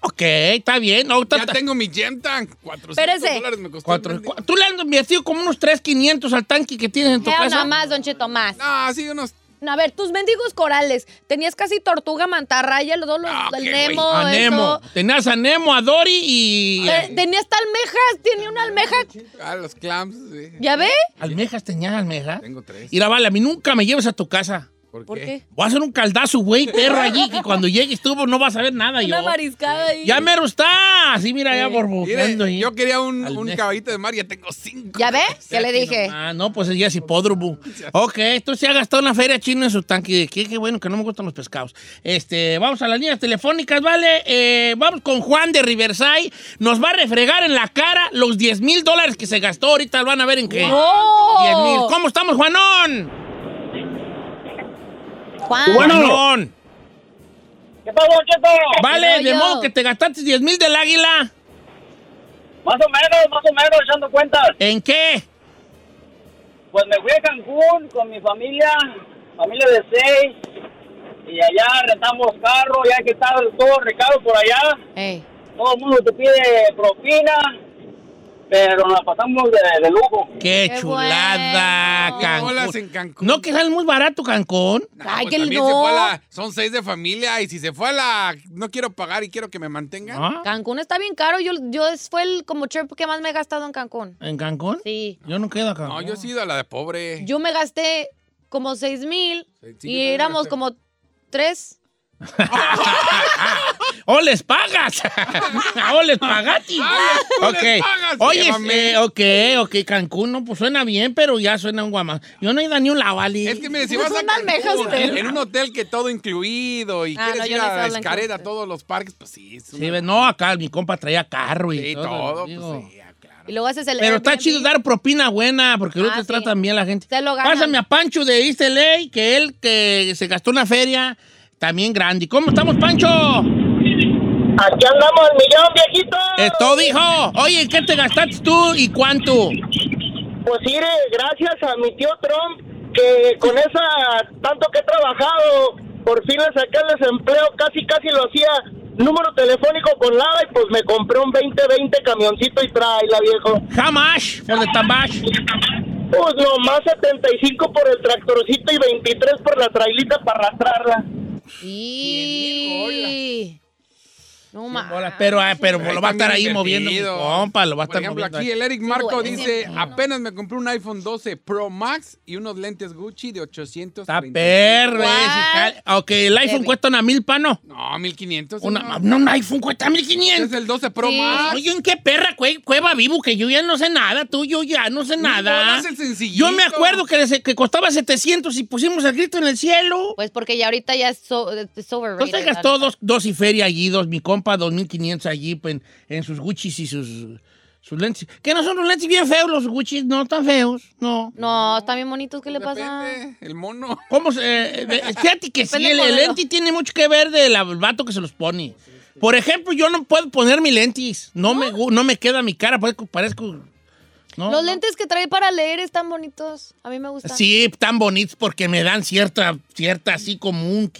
Ok, está bien. No, Ya tengo mi gem tank. 400 Espérese. dólares me costó. cuatro- cu- tú le has invertido como unos 3,500 al tanque que tienes en tu Hell, casa. nada más, Don Cheto, más. Ah, sí, unos... A ver, tus mendigos corales. Tenías casi tortuga, mantarraya, los dos, los, Ah, el Nemo, A eso. Nemo. Tenías a Nemo, a Dory y... Eh, tenía hasta almejas, tenía una almeja. Ah, los clams. sí. ¿Ya ve? ¿Almejas tenías almejas? Tengo tres. Mira, vale, a mí nunca me lleves a tu casa. ¿Por qué? Voy a hacer un caldazo, güey, perro allí, que cuando llegues tú no vas a ver nada Una yo. mariscada ahí. Ya mero está. Así, mira, ya Mire, burbujeando ahí. yo quería un, un caballito de mar, ya tengo cinco. ¿Ya ve? ¿Qué le dije? Ah, no, pues ya es hipódromo. Ok, esto se ha gastado una feria china en su tanque. Qué, qué bueno que no me gustan los pescados. Este, vamos a las líneas telefónicas, ¿vale? Eh, vamos con Juan de Riverside. Nos va a refregar en la cara los 10 mil dólares que se gastó. Ahorita van a ver en qué. ¡Oh! 10 mil. ¿Cómo estamos, Juanón? Juan. Juanón. ¿Qué pasó, Cheto? Vale, ¿Qué de modo que te gastaste 10 mil del águila. Más o menos, más o menos, echando cuentas. ¿En qué? Pues me fui a Cancún con mi familia, familia de seis, y allá rentamos carro, ya que está todo recado por allá. Ey. Todo el mundo te pide propina, pero nos pasamos de, de lujo. Qué, Qué chulada, bueno. Cancún. En Cancún. No, que sale muy barato Cancún. No, Ay, pues que también no. se fue a la- son seis de familia y si se fue a la... No quiero pagar y quiero que me mantengan. ¿Ah? Cancún está bien caro. Yo, yo es- fue el como trip que más me he gastado en Cancún. ¿En Cancún? Sí. Yo no quedo acá. No, yo he sido a la de pobre. Yo me gasté como seis mil Sí, sí, yo y también éramos gasté. como tres. ¡O les pagas! ¡O les pagati! ok. les pagas, Oye, eh, ok, ok, Cancún, no, pues suena bien, pero ya suena un guamá. Yo no he ido a ni un lado, Ali. Es que mire, si Pues a en, en un hotel que todo incluido y Ah, quieres no, ir a escareda, con todos los parques, pues sí. es Sí, una- no, acá mi compa traía carro y Sí, todo. pues sí, ah, claro. Y luego haces el Pero está chido dar propina buena, porque no Ah, te sí. tratan bien la gente. Se lo ganan. Pásame a Pancho de East LA, que él que se gastó una feria también grande. ¿Cómo estamos, Pancho? Aquí andamos al millón, viejito. Esto dijo. Oye, ¿qué te gastaste tú y cuánto? Pues mire, gracias a mi tío Trump, que con esa, tanto que he trabajado, por fin le saqué el desempleo, casi casi lo hacía número telefónico con nada y pues me compré un 2020 camioncito y traila, viejo. Much for the tabash? Pues nomás 75 por el tractorcito y 23 por la trailita para arrastrarla. Y... No. Pero, ah, pero lo va a estar ahí moviendo mi compa, lo va a Por estar ejemplo, moviendo aquí ahí. el Eric Marco dice, apenas me compré un iPhone 12 Pro Max y unos lentes Gucci de 800. Está perro jale. Ok, el iPhone cuesta una mil, pa, ¿no? No, 1500. Una, no, un iPhone cuesta mil Es quinientos. el 12 Pro Sí. Max. Oye, ¿en qué perra cue- cueva vivo? Que yo ya no sé nada, tú, yo ya no sé nada. bolas, el. Yo me acuerdo que, costaba 700 y pusimos el grito en el cielo. Pues porque ya ahorita ya es, so, es overrated. Entonces gastó dos, dos y feria allí, dos, mi compa, 2.500 allí pues, en, en sus Gucci's y sus, sus lentes. Que no son los lentes bien feos, los Gucci's, no tan feos, no. No, están bien bonitos. ¿Qué le pasa? Depende, el mono. ¿Cómo se...? eh, eh, fíjate que sí, Depende el, del el modelo. lente tiene mucho que ver del vato que se los pone. Por ejemplo, yo no puedo poner mis lentes. No, Me, gu- no me queda mi cara, parezco... parezco no, Los no. lentes que trae para leer están bonitos. A mí me gustan. Sí, tan bonitos porque me dan cierta, cierta así como un...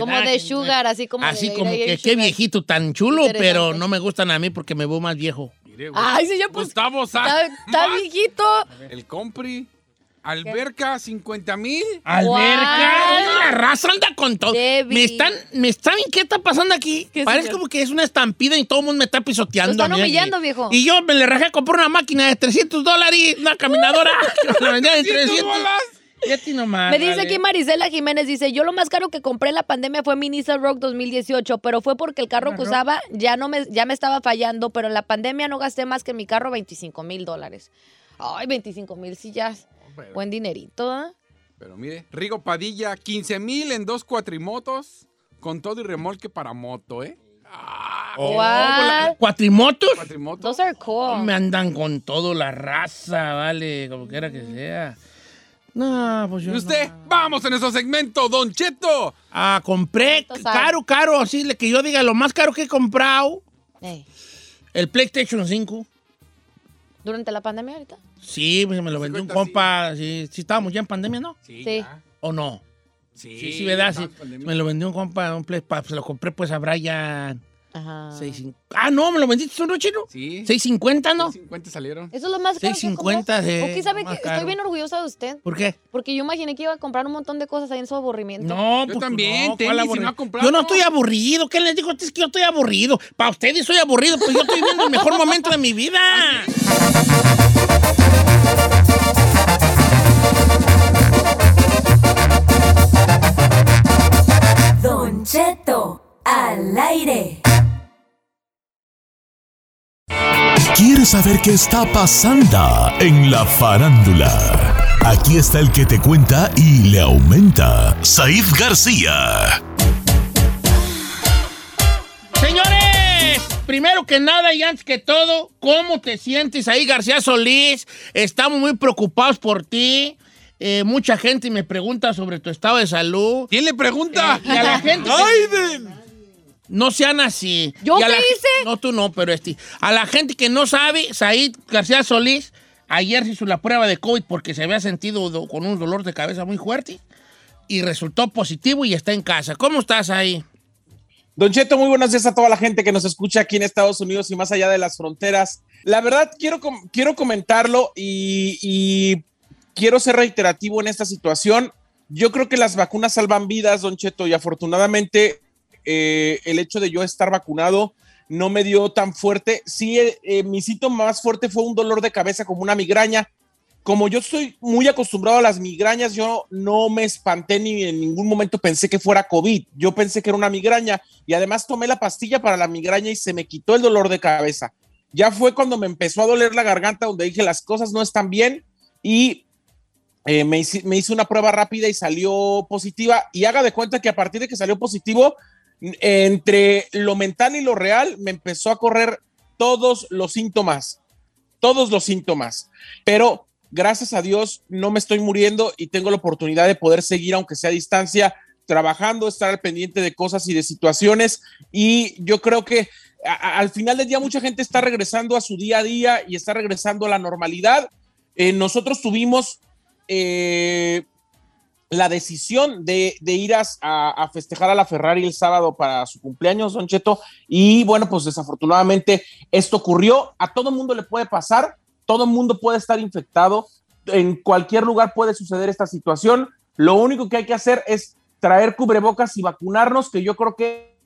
Como de sugar, así como Así de como que qué viejito tan chulo, pero no me gustan a mí porque me veo más viejo. Mire, güey. Ay, sí, ya pues. Gustavo Está, viejito. El Compri. Alberca, 50 mil. Alberca, la raza anda con todo. Debbie. Me están, me están, ¿qué está pasando aquí? ¿Qué, Parece señor? como que es una estampida y todo el mundo me está pisoteando. Lo están a mí aquí. humillando, viejo. Y yo me le rajé a comprar una máquina de 300 dólares, una caminadora. la vendía en 300 300. bolas. Y a ti nomás. Me dice vale. aquí Marisela Jiménez, dice, yo lo más caro que compré en la pandemia fue mi Nissan Rogue 2018, pero fue porque el carro que usaba ya, no me, ya me estaba fallando, pero en la pandemia no gasté más que en mi carro 25 mil dólares. Ay, 25 mil, sí ya. Pero- Buen dinerito, ¿ah? Pero mire, Rigo Padilla, 15 mil en dos cuatrimotos, con todo y remolque para moto, ¿eh? Ah, ¿Cuál? ¿Cuatrimotos? Cuatrimoto. Those are cool. Me andan con todo la raza, vale, como quiera que sea. No, pues yo. ¿Y usted? no. Vamos en nuestro segmento, Don Cheto. Ah, compré caro, caro, así le- que yo diga lo más caro que he comprado, Ey, el PlayStation 5. Durante la pandemia ahorita. Sí, pues me lo vendió un 50, compa. Sí, sí, estábamos ya en pandemia, ¿no? Sí. ya. ¿O no? Sí, Sí, sí, ¿verdad? Sí. Me lo vendió un compa, un Play, pa- se lo compré pues a Brian. Ajá. 6.50. Ah, no, me lo vendiste tú, ¿no, chino? Sí. 6.50, ¿no? 50 salieron. Eso es lo más caro. que 6.50 compró. de- Ok, ¿sabe caro. Estoy bien orgullosa de usted. ¿Por qué? Porque yo imaginé que iba a comprar un montón de cosas ahí en su aburrimiento. No, Yo pues, también, no, tenis, ¿cuál y no aburrido? ha comprado. Yo no estoy aburrido. ¿Qué les digo? Es que yo estoy aburrido. Para ustedes soy aburrido, pues yo estoy viviendo el mejor momento de mi vida. Don Cheto al aire. ¿Quieres saber qué está pasando en la farándula? Aquí está el que te cuenta y le aumenta, Said García. Señores, primero que nada y antes que todo, ¿cómo te sientes ahí, García Solís? Estamos muy preocupados por ti. Eh, mucha gente me pregunta sobre tu estado de salud. ¿Quién le pregunta? Eh, y a la gente que- ¡Aiden! No sean así. ¿Yo qué la- hice? No, tú no, pero este. A la gente que no sabe, Said García Solís ayer se hizo la prueba de COVID porque se había sentido do- con un dolor de cabeza muy fuerte y resultó positivo y está en casa. ¿Cómo estás ahí? Don Cheto, muy buenos días a toda la gente que nos escucha aquí en Estados Unidos y más allá de las fronteras. La verdad, quiero, quiero comentarlo y, y quiero ser reiterativo en esta situación. Yo creo que las vacunas salvan vidas, Don Cheto, y afortunadamente eh, el hecho de yo estar vacunado no me dio tan fuerte. Sí, eh, eh, mi síntoma más fuerte fue un dolor de cabeza como una migraña. Como yo estoy muy acostumbrado a las migrañas, yo no me espanté ni en ningún momento pensé que fuera COVID. Yo pensé que era una migraña y además tomé la pastilla para la migraña y se me quitó el dolor de cabeza. Ya fue cuando me empezó a doler la garganta donde dije las cosas no están bien y eh, me, hice, me hice una prueba rápida y salió positiva. Y haga de cuenta que a partir de que salió positivo, entre lo mental y lo real, me empezó a correr todos los síntomas, todos los síntomas. Pero gracias a Dios no me estoy muriendo y tengo la oportunidad de poder seguir, aunque sea a distancia, trabajando, estar al pendiente de cosas y de situaciones. Y yo creo que al final del día mucha gente está regresando a su día a día y está regresando a la normalidad. Eh, nosotros tuvimos eh, la decisión de, ir a- a festejar a la Ferrari el sábado para su cumpleaños, Don Cheto, y bueno, pues desafortunadamente esto ocurrió. A todo mundo le puede pasar, todo mundo puede estar infectado, en cualquier lugar puede suceder esta situación. Lo único que hay que hacer es traer cubrebocas y vacunarnos, que yo creo que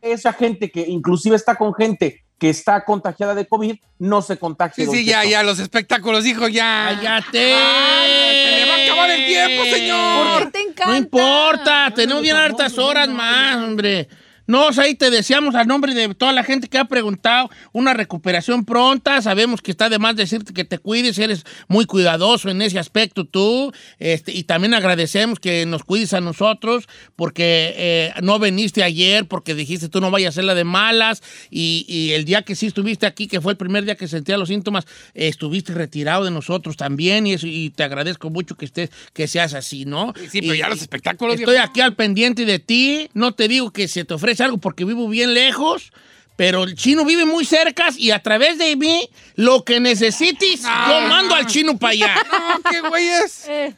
esa gente que inclusive está con gente que está contagiada de COVID, no se contagie. Sí, sí, ya, ya, los espectáculos, hijo, ya. ¡Cállate! Ay, se le va a acabar el tiempo, señor. ¿Por qué te encanta? No importa, tenemos bien hartas horas más, hombre. No, ahí te deseamos al nombre de toda la gente que ha preguntado una recuperación pronta. Sabemos que está de más decirte que te cuides, eres muy cuidadoso en ese aspecto tú. Este, y también agradecemos que nos cuides a nosotros porque eh, no viniste ayer porque dijiste tú no vayas a hacer la de malas. Y, y el día que sí estuviste aquí, que fue el primer día que sentía los síntomas, eh, estuviste retirado de nosotros también. Y, eso, y te agradezco mucho que estés, que seas así, ¿no? Sí, pero Y- ya los espectáculos, Estoy aquí al pendiente de ti. No te digo que se te ofrece algo porque vivo bien lejos. Pero el chino vive muy cerca y a través de mí, lo que necesites, yo mando al chino para allá. No, qué güeyes. Eh,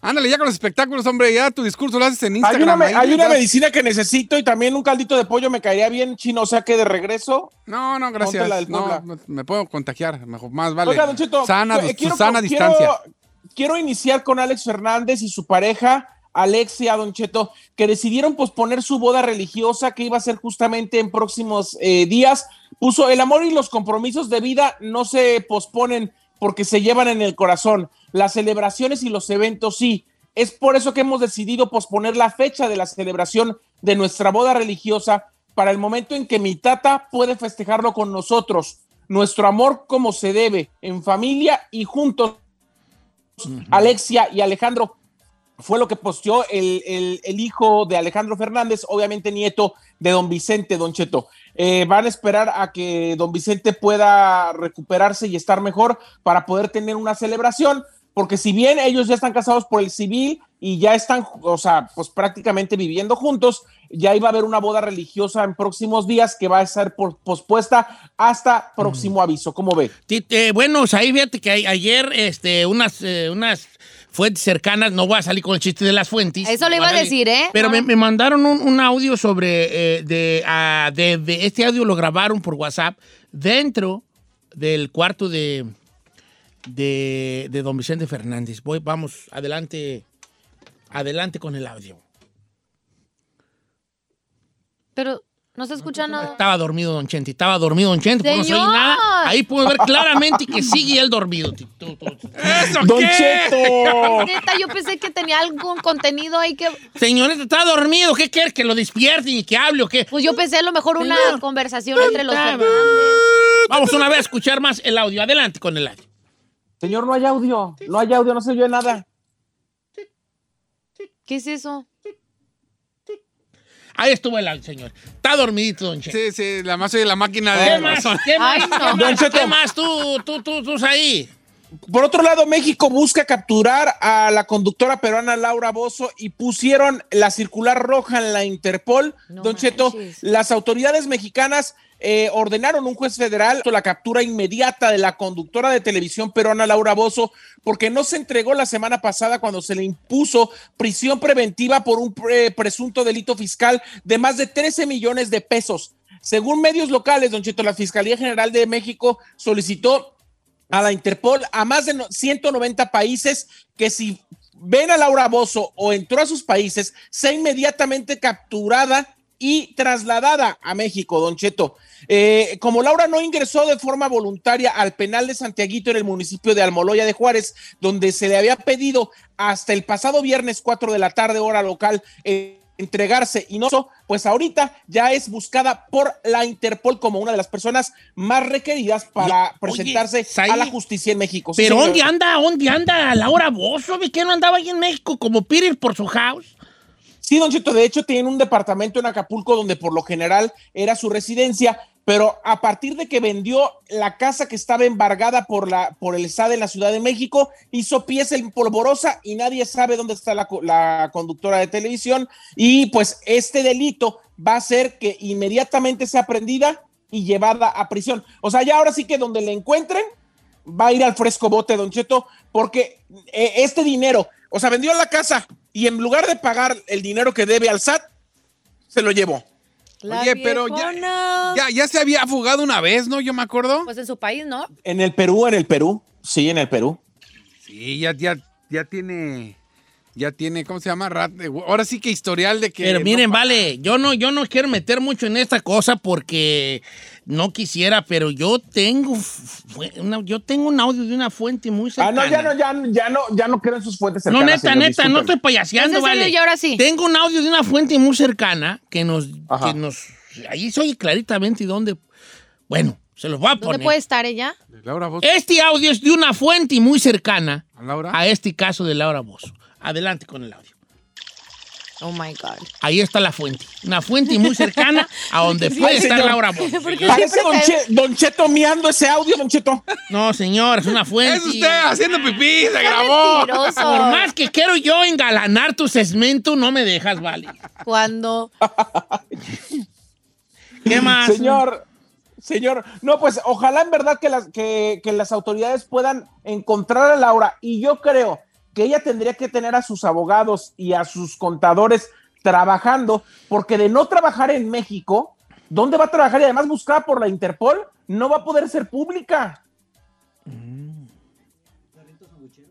Ándale, ya con los espectáculos, hombre, ya tu discurso lo haces en Hay Instagram. una, me- ahí, hay una medicina que necesito y también un caldito de pollo me caería bien chino, o sea que de regreso. No, no, gracias. Ponte la del No, no, me puedo contagiar, mejor, más vale. Oiga, Don Cheto, sana, eh, quiero- sana quiero- distancia. Quiero iniciar con Alex Fernández y su pareja, Alexia Don Cheto, que decidieron posponer su boda religiosa que iba a ser justamente en próximos eh, días. Puso el amor y los compromisos de vida no se posponen porque se llevan en el corazón. Las celebraciones y los eventos sí. Es por eso que hemos decidido posponer la fecha de la celebración de nuestra boda religiosa para el momento en que mi tata puede festejarlo con nosotros. Nuestro amor como se debe, en familia y juntos. Alexia y Alejandro, fue lo que posteó el, el- el hijo de Alejandro Fernández, obviamente nieto de don Vicente, don Cheto. Eh, van a esperar a que don Vicente pueda recuperarse y estar mejor para poder tener una celebración, porque si bien ellos ya están casados por el civil y ya están, o sea, pues prácticamente viviendo juntos, ya iba a haber una boda religiosa en próximos días que va a ser pospuesta hasta próximo aviso. ¿Cómo ve? Eh, bueno, ahí fíjate que ayer este, unas, eh, unas fuentes cercanas, no voy a salir con el chiste de las fuentes. Eso le iba a decir, ¿eh? Pero No. me, me mandaron un, un audio sobre, eh, de, de- de- este audio lo grabaron por WhatsApp dentro del cuarto de, de, de don Vicente Fernández. Voy, vamos, adelante, adelante con el audio. Pero no se escucha nada. Estaba dormido Don Chente, estaba dormido Don Chente, pues no se oye nada. Ahí puedo ver claramente que sigue él dormido. Tú- tú- ¿Eso ¡Don qué? Cheto! Neta, yo pensé que tenía algún contenido ahí que. Señorita, está dormido. ¿Qué quiere? ¿Que lo despierten y que hable o qué? Pues yo pensé a lo mejor una Señor. conversación entre los Fernández. Vamos una vez a escuchar más el audio. Adelante con el audio. Señor, no hay audio, no hay audio, no se oye nada. ¿Qué es eso? Ahí estuvo el señor. Está dormidito, Don Chente. Sí, sí, la más oye la máquina ¿Qué de más? ¿Qué más? Ay, no. ¿Qué más? Don Cheto. ¿Qué más? Tú, tú, tú, tú ahí. Por otro lado, México busca capturar a la conductora peruana Laura Bozo y pusieron la circular roja en la Interpol. No Don Cheto, las autoridades mexicanas eh, ordenaron un juez federal la captura inmediata de la conductora de televisión peruana Laura Bozo porque no se entregó la semana pasada cuando se le impuso prisión preventiva por un pre- presunto delito fiscal de más de 13 millones de pesos. Según medios locales, Don Cheto, la Fiscalía General de México solicitó a la Interpol a más de no- 190 países que si ven a Laura Bozo o entró a sus países, sea inmediatamente capturada y trasladada a México, Don Cheto. Eh, como Laura no ingresó de forma voluntaria al penal de Santiaguito en el municipio de Almoloya de Juárez, donde se le había pedido hasta el pasado viernes 4 de la tarde, hora local, eh, entregarse y no, pues ahorita ya es buscada por la Interpol como una de las personas más requeridas para Oye, presentarse a la justicia en México. Pero. ¿dónde anda? ¿Dónde anda Laura Bozo? ¿Ve que no andaba ahí en México como Peter por su house? Sí, Don Cheto, de hecho tiene un departamento en Acapulco donde por lo general era su residencia, pero a partir de que vendió la casa que estaba embargada por, la, por el SAD en la Ciudad de México, hizo pieza en polvorosa y nadie sabe dónde está la, la conductora de televisión. Y pues este delito va a hacer que inmediatamente sea prendida y llevada a prisión. O sea, ya ahora sí que donde le encuentren, va a ir al fresco bote, Don Cheto, porque eh, este dinero, o sea, vendió la casa y en lugar de pagar el dinero que debe al SAT, se lo llevó. La Oye, pero ya, ya, ya se había fugado una vez, ¿no? Yo me acuerdo. Pues en su país, ¿no? En el Perú, en el Perú, sí, en el Perú. Sí, ya, ya, ya tiene. Ya tiene, ¿cómo se llama? Rat- ahora sí que historial de que. Pero no miren, vale, yo no, yo no quiero meter mucho en esta cosa porque no quisiera, pero yo tengo, una- yo tengo un audio de una fuente muy Ah, cercana. no, ya no, ya, ya no, ya no creo en sus fuentes No, cercanas. neta, señor, neta, no estoy payaseando, vale. Y ahora sí. Tengo un audio de una fuente muy cercana que nos, Ajá. que nos, ahí se oye claritamente dónde, bueno, se los voy a ¿Dónde poner. puede estar ella? Laura Bozo. Este audio es de una fuente muy cercana ¿A Laura? a este caso de Laura Bozo. Adelante con el audio. Oh my God. Ahí está la fuente. Una fuente muy cercana a donde puede Ay, estar. Laura Bozo. ¿Por qué Parece don, Che- don Cheto miando ese audio, Don Cheto. No, señor, es una fuente. Es usted haciendo pipí, se grabó. mentiroso. Por más que quiero yo engalanar tu segmento, no me dejas, vale. Cuando. ¿Qué más? Señor, señor, no, pues ojalá en verdad que las, que, que las autoridades puedan encontrar a Laura y yo creo que ella tendría que tener a sus abogados y a sus contadores trabajando, porque de no trabajar en México, ¿dónde va a trabajar? Y además buscada por la Interpol, no va a poder ser pública.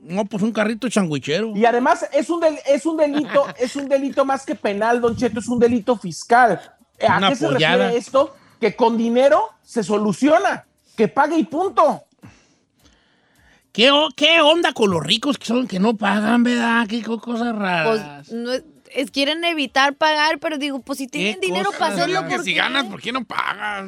No, pues un carrito changuichero. Y además es un, del- es un delito, es un delito más que penal, Don Cheto, es un delito fiscal. ¿A Una qué se refiere esto? Que con dinero se soluciona, que pague y punto. ¿Qué, qué onda con los ricos que son que no pagan, verdad? Qué co- cosas raras. Pues, no es, es- quieren evitar pagar, pero digo, pues si tienen dinero para hacerlo, que ¿por si ganas, ¿por qué no pagas?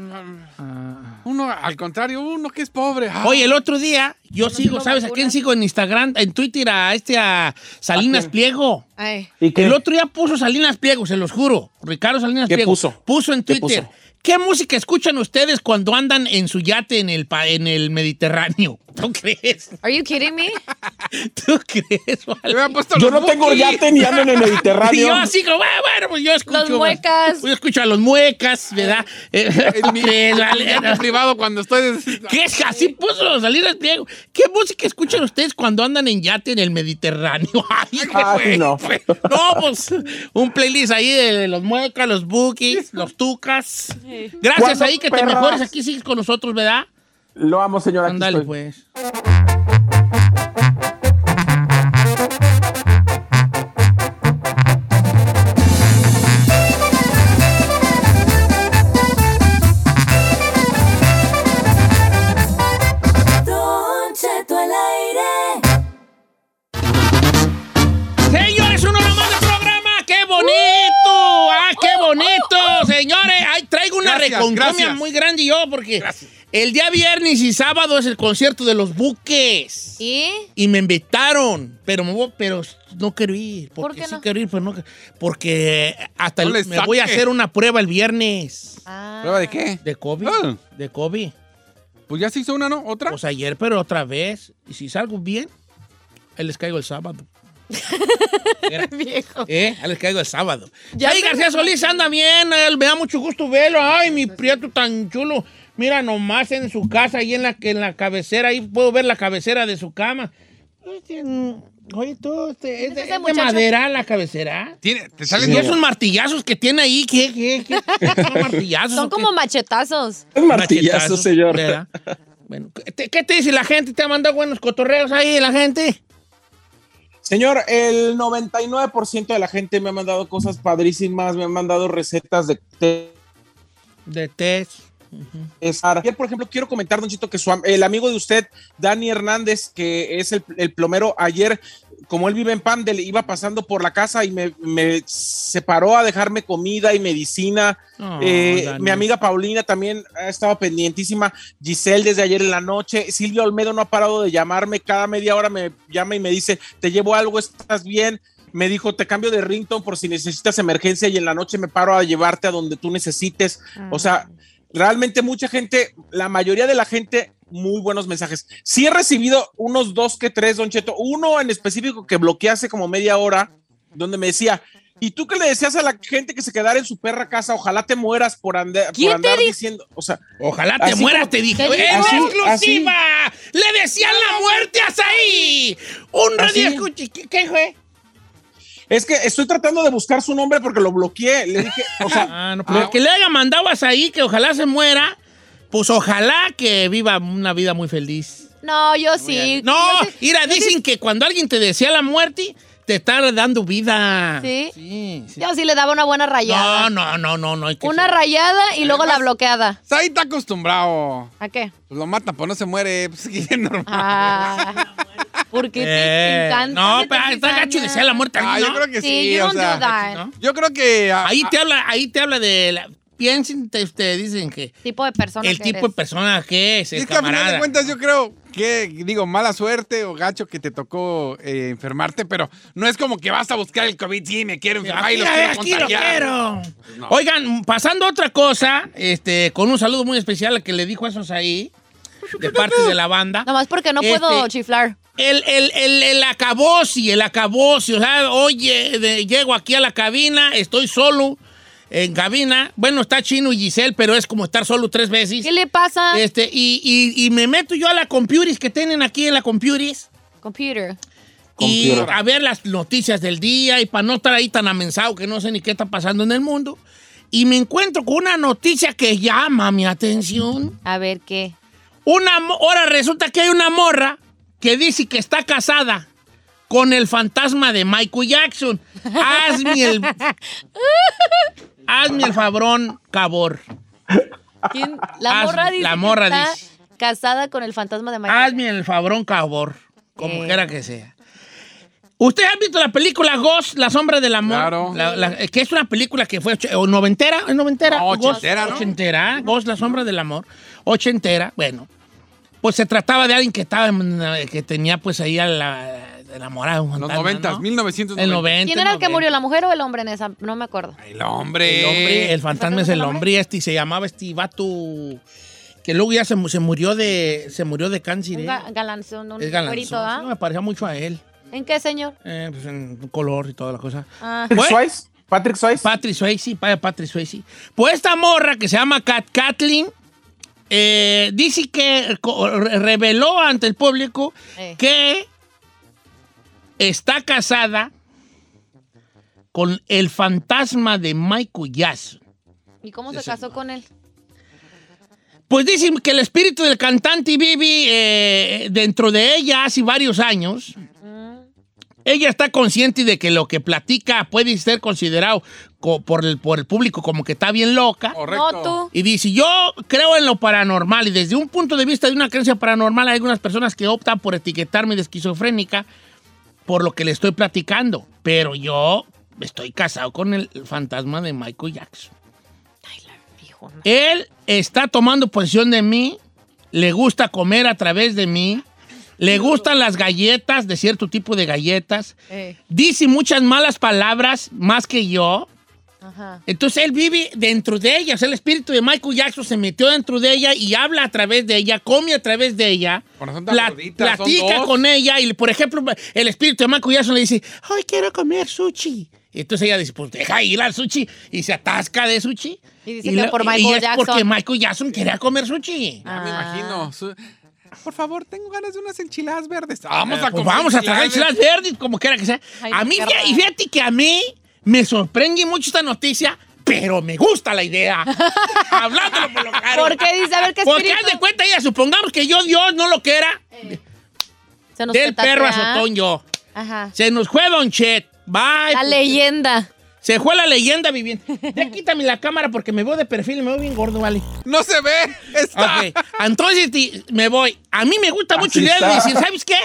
Uno, al contrario, uno que es pobre. ah. Oye, el otro día Yo sigo, ¿sabes a quién sigo en Instagram? En Twitter a este, a Salinas Pliego. Ay. ¿Y qué? El otro día puso Salinas Pliego, se los juro. Ricardo Salinas ¿Qué Pliego. puso? Puso en ¿Qué Twitter. puso? ¿Qué música escuchan ustedes cuando andan en su yate en el, pa- en el Mediterráneo? ¿Tú crees? Are you kidding me? ¿Tú crees? Puesto Yo no tengo yate ni ando en el Y Mediterráneo. yo así como, "Ah, bueno, pues yo escucho. Los muecas. Yo escucho a los muecas, ¿verdad? En ¿tú mi, crees, en vale? mi yate privado cuando estoy... ¿Qué es? Así puso Salinas Pliego. ¿Qué música escuchan ustedes cuando andan en yate en el Mediterráneo? Ay, Ah, güey, no. güey. No, pues un playlist ahí de los muecas, los bookies, los tucas. Gracias ¿Cuándo, ahí que te perras? mejores. Aquí sigues con nosotros, ¿verdad? Lo amo, señora. Ándale, pues. Señores, ahí traigo una Gracias, reconcomia gracias. muy grande yo porque el día viernes y sábado es el concierto de los buques. ¿Y? Y me invitaron, pero, me voy- pero no quiero ir. ¿Por Porque qué sí no? quiero ir, pero no. Porque hasta No el- me voy a hacer una prueba el viernes. Ah. ¿Prueba de qué? De COVID. Ah. De COVID. Pues ya se hizo una, ¿no? ¿Otra? Pues ayer, pero otra vez. Y si salgo bien, ahí les caigo el sábado. Viejo. ¿Eh? Ahí les caigo el sábado. Ya Ay, García Solís anda bien. él, me da mucho gusto verlo. Ay, mi prieto tan chulo. Mira nomás en su casa, ahí en la, en la cabecera. Ahí puedo ver la cabecera de su cama. Mm, Oye, tú, este, ¿es, es de madera la cabecera? Tiene, te salen dos- esos martillazos que tiene ahí, ¿qué? ¿Qué? ¿Qué? ¿Son martillazos? Son o qué? como machetazos. Es martillazo, Machetazos, señor. ¿verdad? Bueno, ¿qué, qué te dice la gente? ¿Te ha mandado buenos cotorreos ahí la gente? Señor, el 99% de la gente me ha mandado cosas padrísimas, me han mandado recetas de té. De test. Ayer, por ejemplo, quiero comentar, Don Chito, que su el amigo de usted, Dani Hernández, que es el, el plomero, ayer, como él vive en Pandel, iba pasando por la casa y me, me separó a dejarme comida y medicina. Oh, Eh, mi amiga Paulina también ha estado pendientísima. Giselle desde ayer en la noche. Silvia Olmedo no ha parado de llamarme. Cada media hora me llama y me dice, te llevo algo, estás bien. Me dijo, te cambio de ringtone por si necesitas emergencia y en la noche me paro a llevarte a donde tú necesites. O sea, realmente mucha gente, la mayoría de la gente, muy buenos mensajes. Sí he recibido unos dos que tres, Don Cheto. Uno en específico que bloqueé hace como media hora, donde me decía, ¿y tú qué le decías a la gente que se quedara en su perra casa? Ojalá te mueras por, ande- por ¿Quién te andar di- diciendo, o sea, Ojalá te mueras, como- te dije. ¿Qué ¡En exclusiva! ¡Le decían la muerte a Saí! ¡Un Así. radio escuche! ¿Qué, qué fue? Es que estoy tratando de buscar su nombre porque lo bloqueé. Le dije, o sea, Ah, no, pero que le haya mandado a Saí que ojalá se muera, pues ojalá que viva una vida muy feliz. No, yo sí. No, Yo mira, sí- dicen que cuando alguien te desea la muerte, te está dando vida. ¿Sí? Sí, sí. Yo sí le daba una buena rayada. No, no, no, no, no. hay que Una ser- rayada y luego la bloqueada. Ahí está acostumbrado. ¿A qué? Pues lo mata, pues no se muere. Pues es normal. Ah, porque te, Eh, encanta. no, pero está gacho desear la muerte a Ah, yo ¿no? creo que Sí, o sea. Yo creo que. ah, Ahí ah, te habla, ahí te habla de la, piensen, te, te dicen que Tipo de persona el que tipo eres. de persona que es, y el es que a final camarada. de cuentas yo creo que, digo, mala suerte o gacho que te tocó eh, enfermarte, pero no es como que vas a buscar el COVID, sí, me quiero enfermar y los quiero aquí lo quiero. No. Oigan, pasando a otra cosa, este, con un saludo muy especial al que le dijo esos ahí, de parte de la banda. Nomás porque no Este- puedo chiflar. El, el, el, el acabosi, el acabosi, o sea, oye, de- llego aquí a la cabina, estoy solo en cabina. Bueno, está Chino y Giselle, pero es como estar solo tres veces. ¿Qué le pasa? Este, y, y- y me meto yo a la compuris que tienen aquí en la compuris Computer. y Computer. a ver las noticias del día y para no estar ahí tan amensado que no sé ni qué está pasando en el mundo. Y me encuentro con una noticia que llama mi atención. A ver qué. Una, mo- ahora resulta que hay una morra que dice que está casada con el fantasma de Michael Jackson. Hazme el... Hazme el fabrón, cabor. ¿Quién? La Haz- morra dice la morra que está dice. casada con el fantasma de Michael. Hazme el fabrón, cabor. Como Eh. quiera que sea. ¿Usted ha visto la película Ghost, La sombra del amor? Claro. La- la- que es una película que fue o noventera, ¿es noventera? No, Ghost, ochentera, ¿no? Ochentera, Ghost, La sombra del amor. Ochentera, bueno. Pues se trataba de alguien que estaba, en- que tenía pues ahí a la enamorada de un Los fantasma, 90, ¿no? 1990. El 90. ¿Quién era el que 90. murió, la mujer o el hombre en esa? No me acuerdo. El hombre. El hombre, el fantasma es el hombre y este y se llamaba este vato que luego ya se, mu- se murió de se murió de cáncer. Un ¿eh? ga- galanzón, un galanzón. ¿ah? Sí, me parecía mucho a él. ¿En qué, señor? Eh, pues en color y toda la cosa. Ah. Patrick Bueno. Swayze. Patrick Swayze. Patrick Swayze, Patrick Swayze. Pues esta morra que se llama Kat Kathleen eh, dice que reveló ante el público Eh. que está casada con el fantasma de Michael Jackson. ¿Y cómo se casó con él? Pues dicen que el espíritu del cantante vive eh, dentro de ella hace varios años. Ella está consciente de que lo que platica puede ser considerado co- por el, por el público como que está bien loca. No, tú. Y dice, yo creo en lo paranormal y desde un punto de vista de una creencia paranormal hay algunas personas que optan por etiquetarme de esquizofrénica por lo que le estoy platicando. Pero yo estoy casado con el fantasma de Michael Jackson. Él está tomando posesión de mí, le gusta comer a través de mí, le gustan las galletas, de cierto tipo de galletas, Eh, dice muchas malas palabras más que yo. Ajá. Entonces él vive dentro de ella, o sea, el espíritu de Michael Jackson se metió dentro de ella y habla a través de ella, come a través de ella, pla- gorditas, son platica con ella y, por ejemplo, el espíritu de Michael Jackson le dice, ay, quiero comer sushi. Y entonces ella dice, pues deja ir al sushi y se atasca de sushi. Y dice que por y Michael es Jackson. porque Michael Jackson quería comer sushi. Ya me Ah. imagino. Su- Por favor, tengo ganas de unas enchiladas verdes. Vamos a Pues comer vamos a tragar enchiladas verdes, como quiera que sea. Ay, a mí, y fíjate que a mí me sorprende mucho esta noticia, pero me gusta la idea. Hablándolo por lo claro. ¿Por qué dice? A ver qué Porque espíritu. haz de cuenta ella, supongamos que yo Dios no lo quiera, Se nos del perro petatea. azotón yo. Ajá. Se nos fue Don Chet. Bye. La pues, leyenda. Se fue la leyenda viviente. Ya quítame la cámara porque me veo de perfil y me veo bien gordo, vale. No se ve. Está. Ok, entonces me voy. A mí me gusta mucho la idea de decir, ¿sabes qué?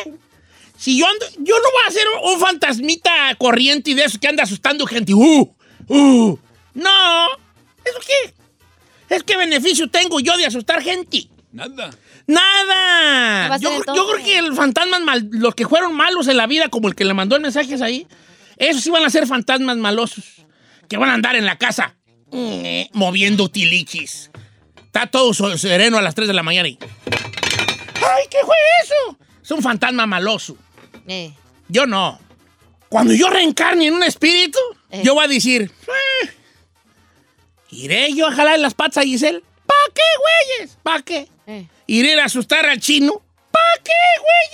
Si yo ando, yo no voy a ser un fantasmita corriente y de esos que anda asustando gente. ¡Uh! ¡Uh! No. ¿Eso qué? Es que beneficio tengo yo de asustar gente. Nada. ¿Qué va Nada. Yo, creo- yo creo entonces? que el fantasmas mal, los que fueron malos en la vida, como el que le mandó el mensaje ahí, esos sí van a ser fantasmas malosos. Que van a andar en la casa mm, moviendo tilichis. Está todo sereno a las 3 de la mañana y. ¡Ay, qué fue eso! Es un fantasma maloso. Eh. Yo no. Cuando yo reencarne en un espíritu, Eh. yo voy a decir. "Eh, ¿Iré yo a jalar las patas a Giselle? ¿Para qué, güeyes? ¿Para qué? ¿Iré a asustar al chino? ¿Para qué,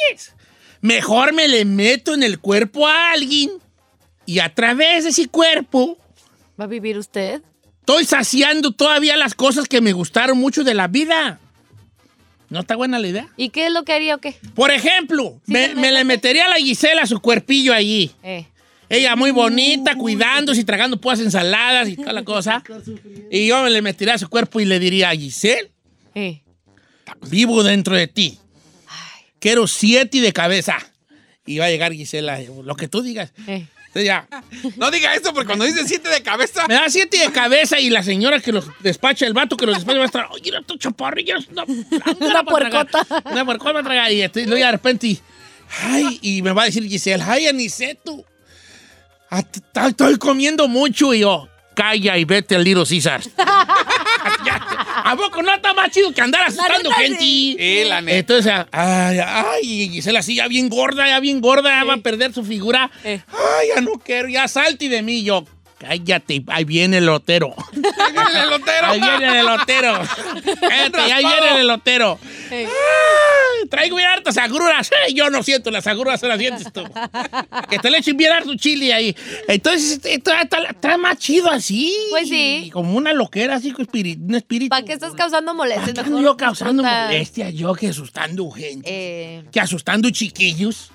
güeyes? Mejor me le meto en el cuerpo a alguien y a través de ese cuerpo ¿Va a vivir usted? estoy saciando todavía las cosas que me gustaron mucho de la vida. ¿No está buena la idea? ¿Y qué es lo que haría o qué? Por ejemplo, Sí, me, le metería a la Gisela a su cuerpillo allí. Eh. Ella muy bonita, cuidándose y tragando puras ensaladas y toda la cosa. Y yo me le metería a su cuerpo y le diría, Giselle, Eh. vivo dentro de ti. Quiero siete de cabeza. Y va a llegar Gisela, lo que tú digas. Eh. Entonces ya, No diga eso porque cuando dice siete de cabeza. me da siete de cabeza y la señora que los despacha, el vato que los despacha va a estar, oye, era tu chaparrilla, es una, Una puercota. Una puercota va a tragar. Y este, luego de repente, ay, y me va a decir Giselle, ay, Aniceto, ah, estoy comiendo mucho. Y yo, calla y vete al Little Caesar. ¿A poco no está más chido que andar asustando gente? sí. Sí, la neta. Entonces, ay, ay, Gisela así ya bien gorda, ya bien gorda, ya va a perder su figura. Eh. Ay, ya no quiero, ya salte de mí. Yo, cállate, ahí viene el lotero. Ahí viene el elotero. Ahí viene el elotero. Cállate, ahí viene el elotero. Eh. Ay, traigo bien hartas agruras. Ay, yo no siento las agruras, se las sientes tú. Que te le echen bien harto chile ahí. Entonces, este, está, está- está más chido así. Pues sí. Como una loquera, así, con espíritu, un espíritu. ¿Para qué estás causando molestias? ¿Para qué ando yo causando molestias? Yo que asustando gente. Eh. Que asustando chiquillos.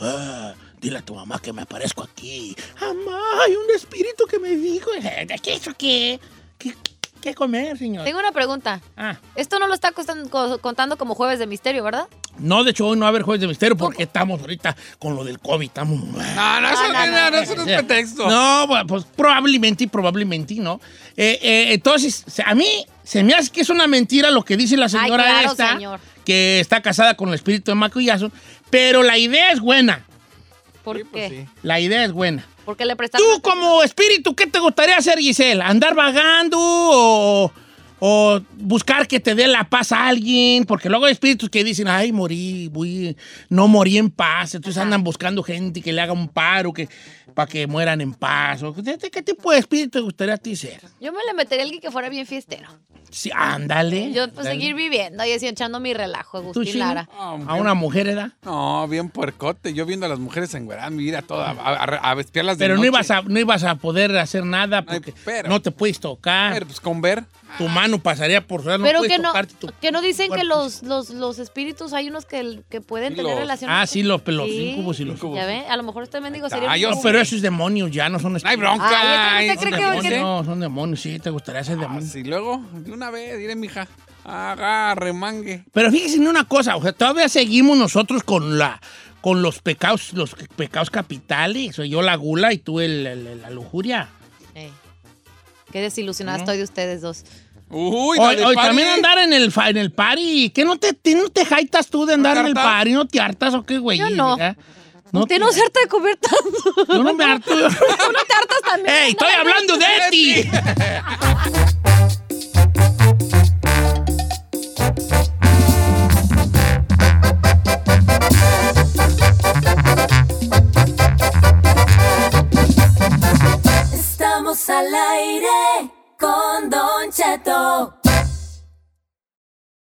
Ah, dile a tu mamá que me aparezco aquí. Mamá, hay un espíritu que me dijo. Eh, ¿De qué eso qué? ¿Qué, qué comer, señor? Tengo una pregunta. Ah, Esto no lo está contando como jueves de misterio, ¿verdad? No, de hecho, hoy no va a haber jueves de misterio porque estamos ahorita con lo del COVID. Estamos. No, no, eso No, no, no, no, eso no es pretexto. No, bueno, pues probablemente, probablemente, ¿no? Eh, eh, entonces, a mí se me hace que es una mentira lo que dice la señora claro, esta, señor. que está casada con el espíritu de Jackson, pero la idea es buena. ¿Por Sí, pues sí. La idea es buena. Porque le. Tú como espíritu, ¿qué te gustaría hacer, Giselle? ¿Andar vagando o, o buscar que te dé la paz a alguien? Porque luego hay espíritus que dicen, ay, morí, voy- no morí en paz. Entonces andan buscando gente que le haga un paro que, para que mueran en paz. O, ¿qué, qué tipo de espíritu te gustaría a ti ser? Yo me le metería a alguien que fuera bien fiestero. Sí, ándale. Yo, pues, seguir viviendo y así echando mi relajo, ¿Tú, Agustín? Lara. A una mujer, ¿edad? No, bien puercote. Yo viendo a las mujeres engueradas, mi vida toda, a, a, a espiarlas de Pero no ibas, a, no ibas a poder hacer nada Ay, porque pero- no te puedes tocar. Pero, pues con ver. tu mano pasaría por fuera, no Pero que no, tu que no dicen que los, los, los espíritus hay unos que, que pueden Sí, tener los- relaciones. Ah, sí, los, los Sí. incubos y los... Incubos. Ya a lo mejor este mendigo sería. un yo No, incubo. pero esos demonios ya no son No espíritus. bronca. Ay, ¿usted Ay, cree demonios. que- No, son demonios, sí, te gustaría ser Ah, demonio. sí, luego, de una vez, diré, mija, agarre, mangue. Pero fíjese en una cosa, o sea, todavía seguimos nosotros con la con los pecados, los pecados capitales. Soy yo la gula y tú el- el- la lujuria. Eh, Qué desilusionada estoy de ustedes dos. Uy, hoy party. también andar en el, en el party. ¿Qué no te, te- no te jaitas tú de andar ¿No en el party? ¿No te hartas o qué, güey? Yo no. ¿Eh? Usted te- no se harta de comer tanto. Yo no me harto. Tú no te hartas también. ¡Ey, estoy hablando de ti! Estamos al aire con Don Cheto.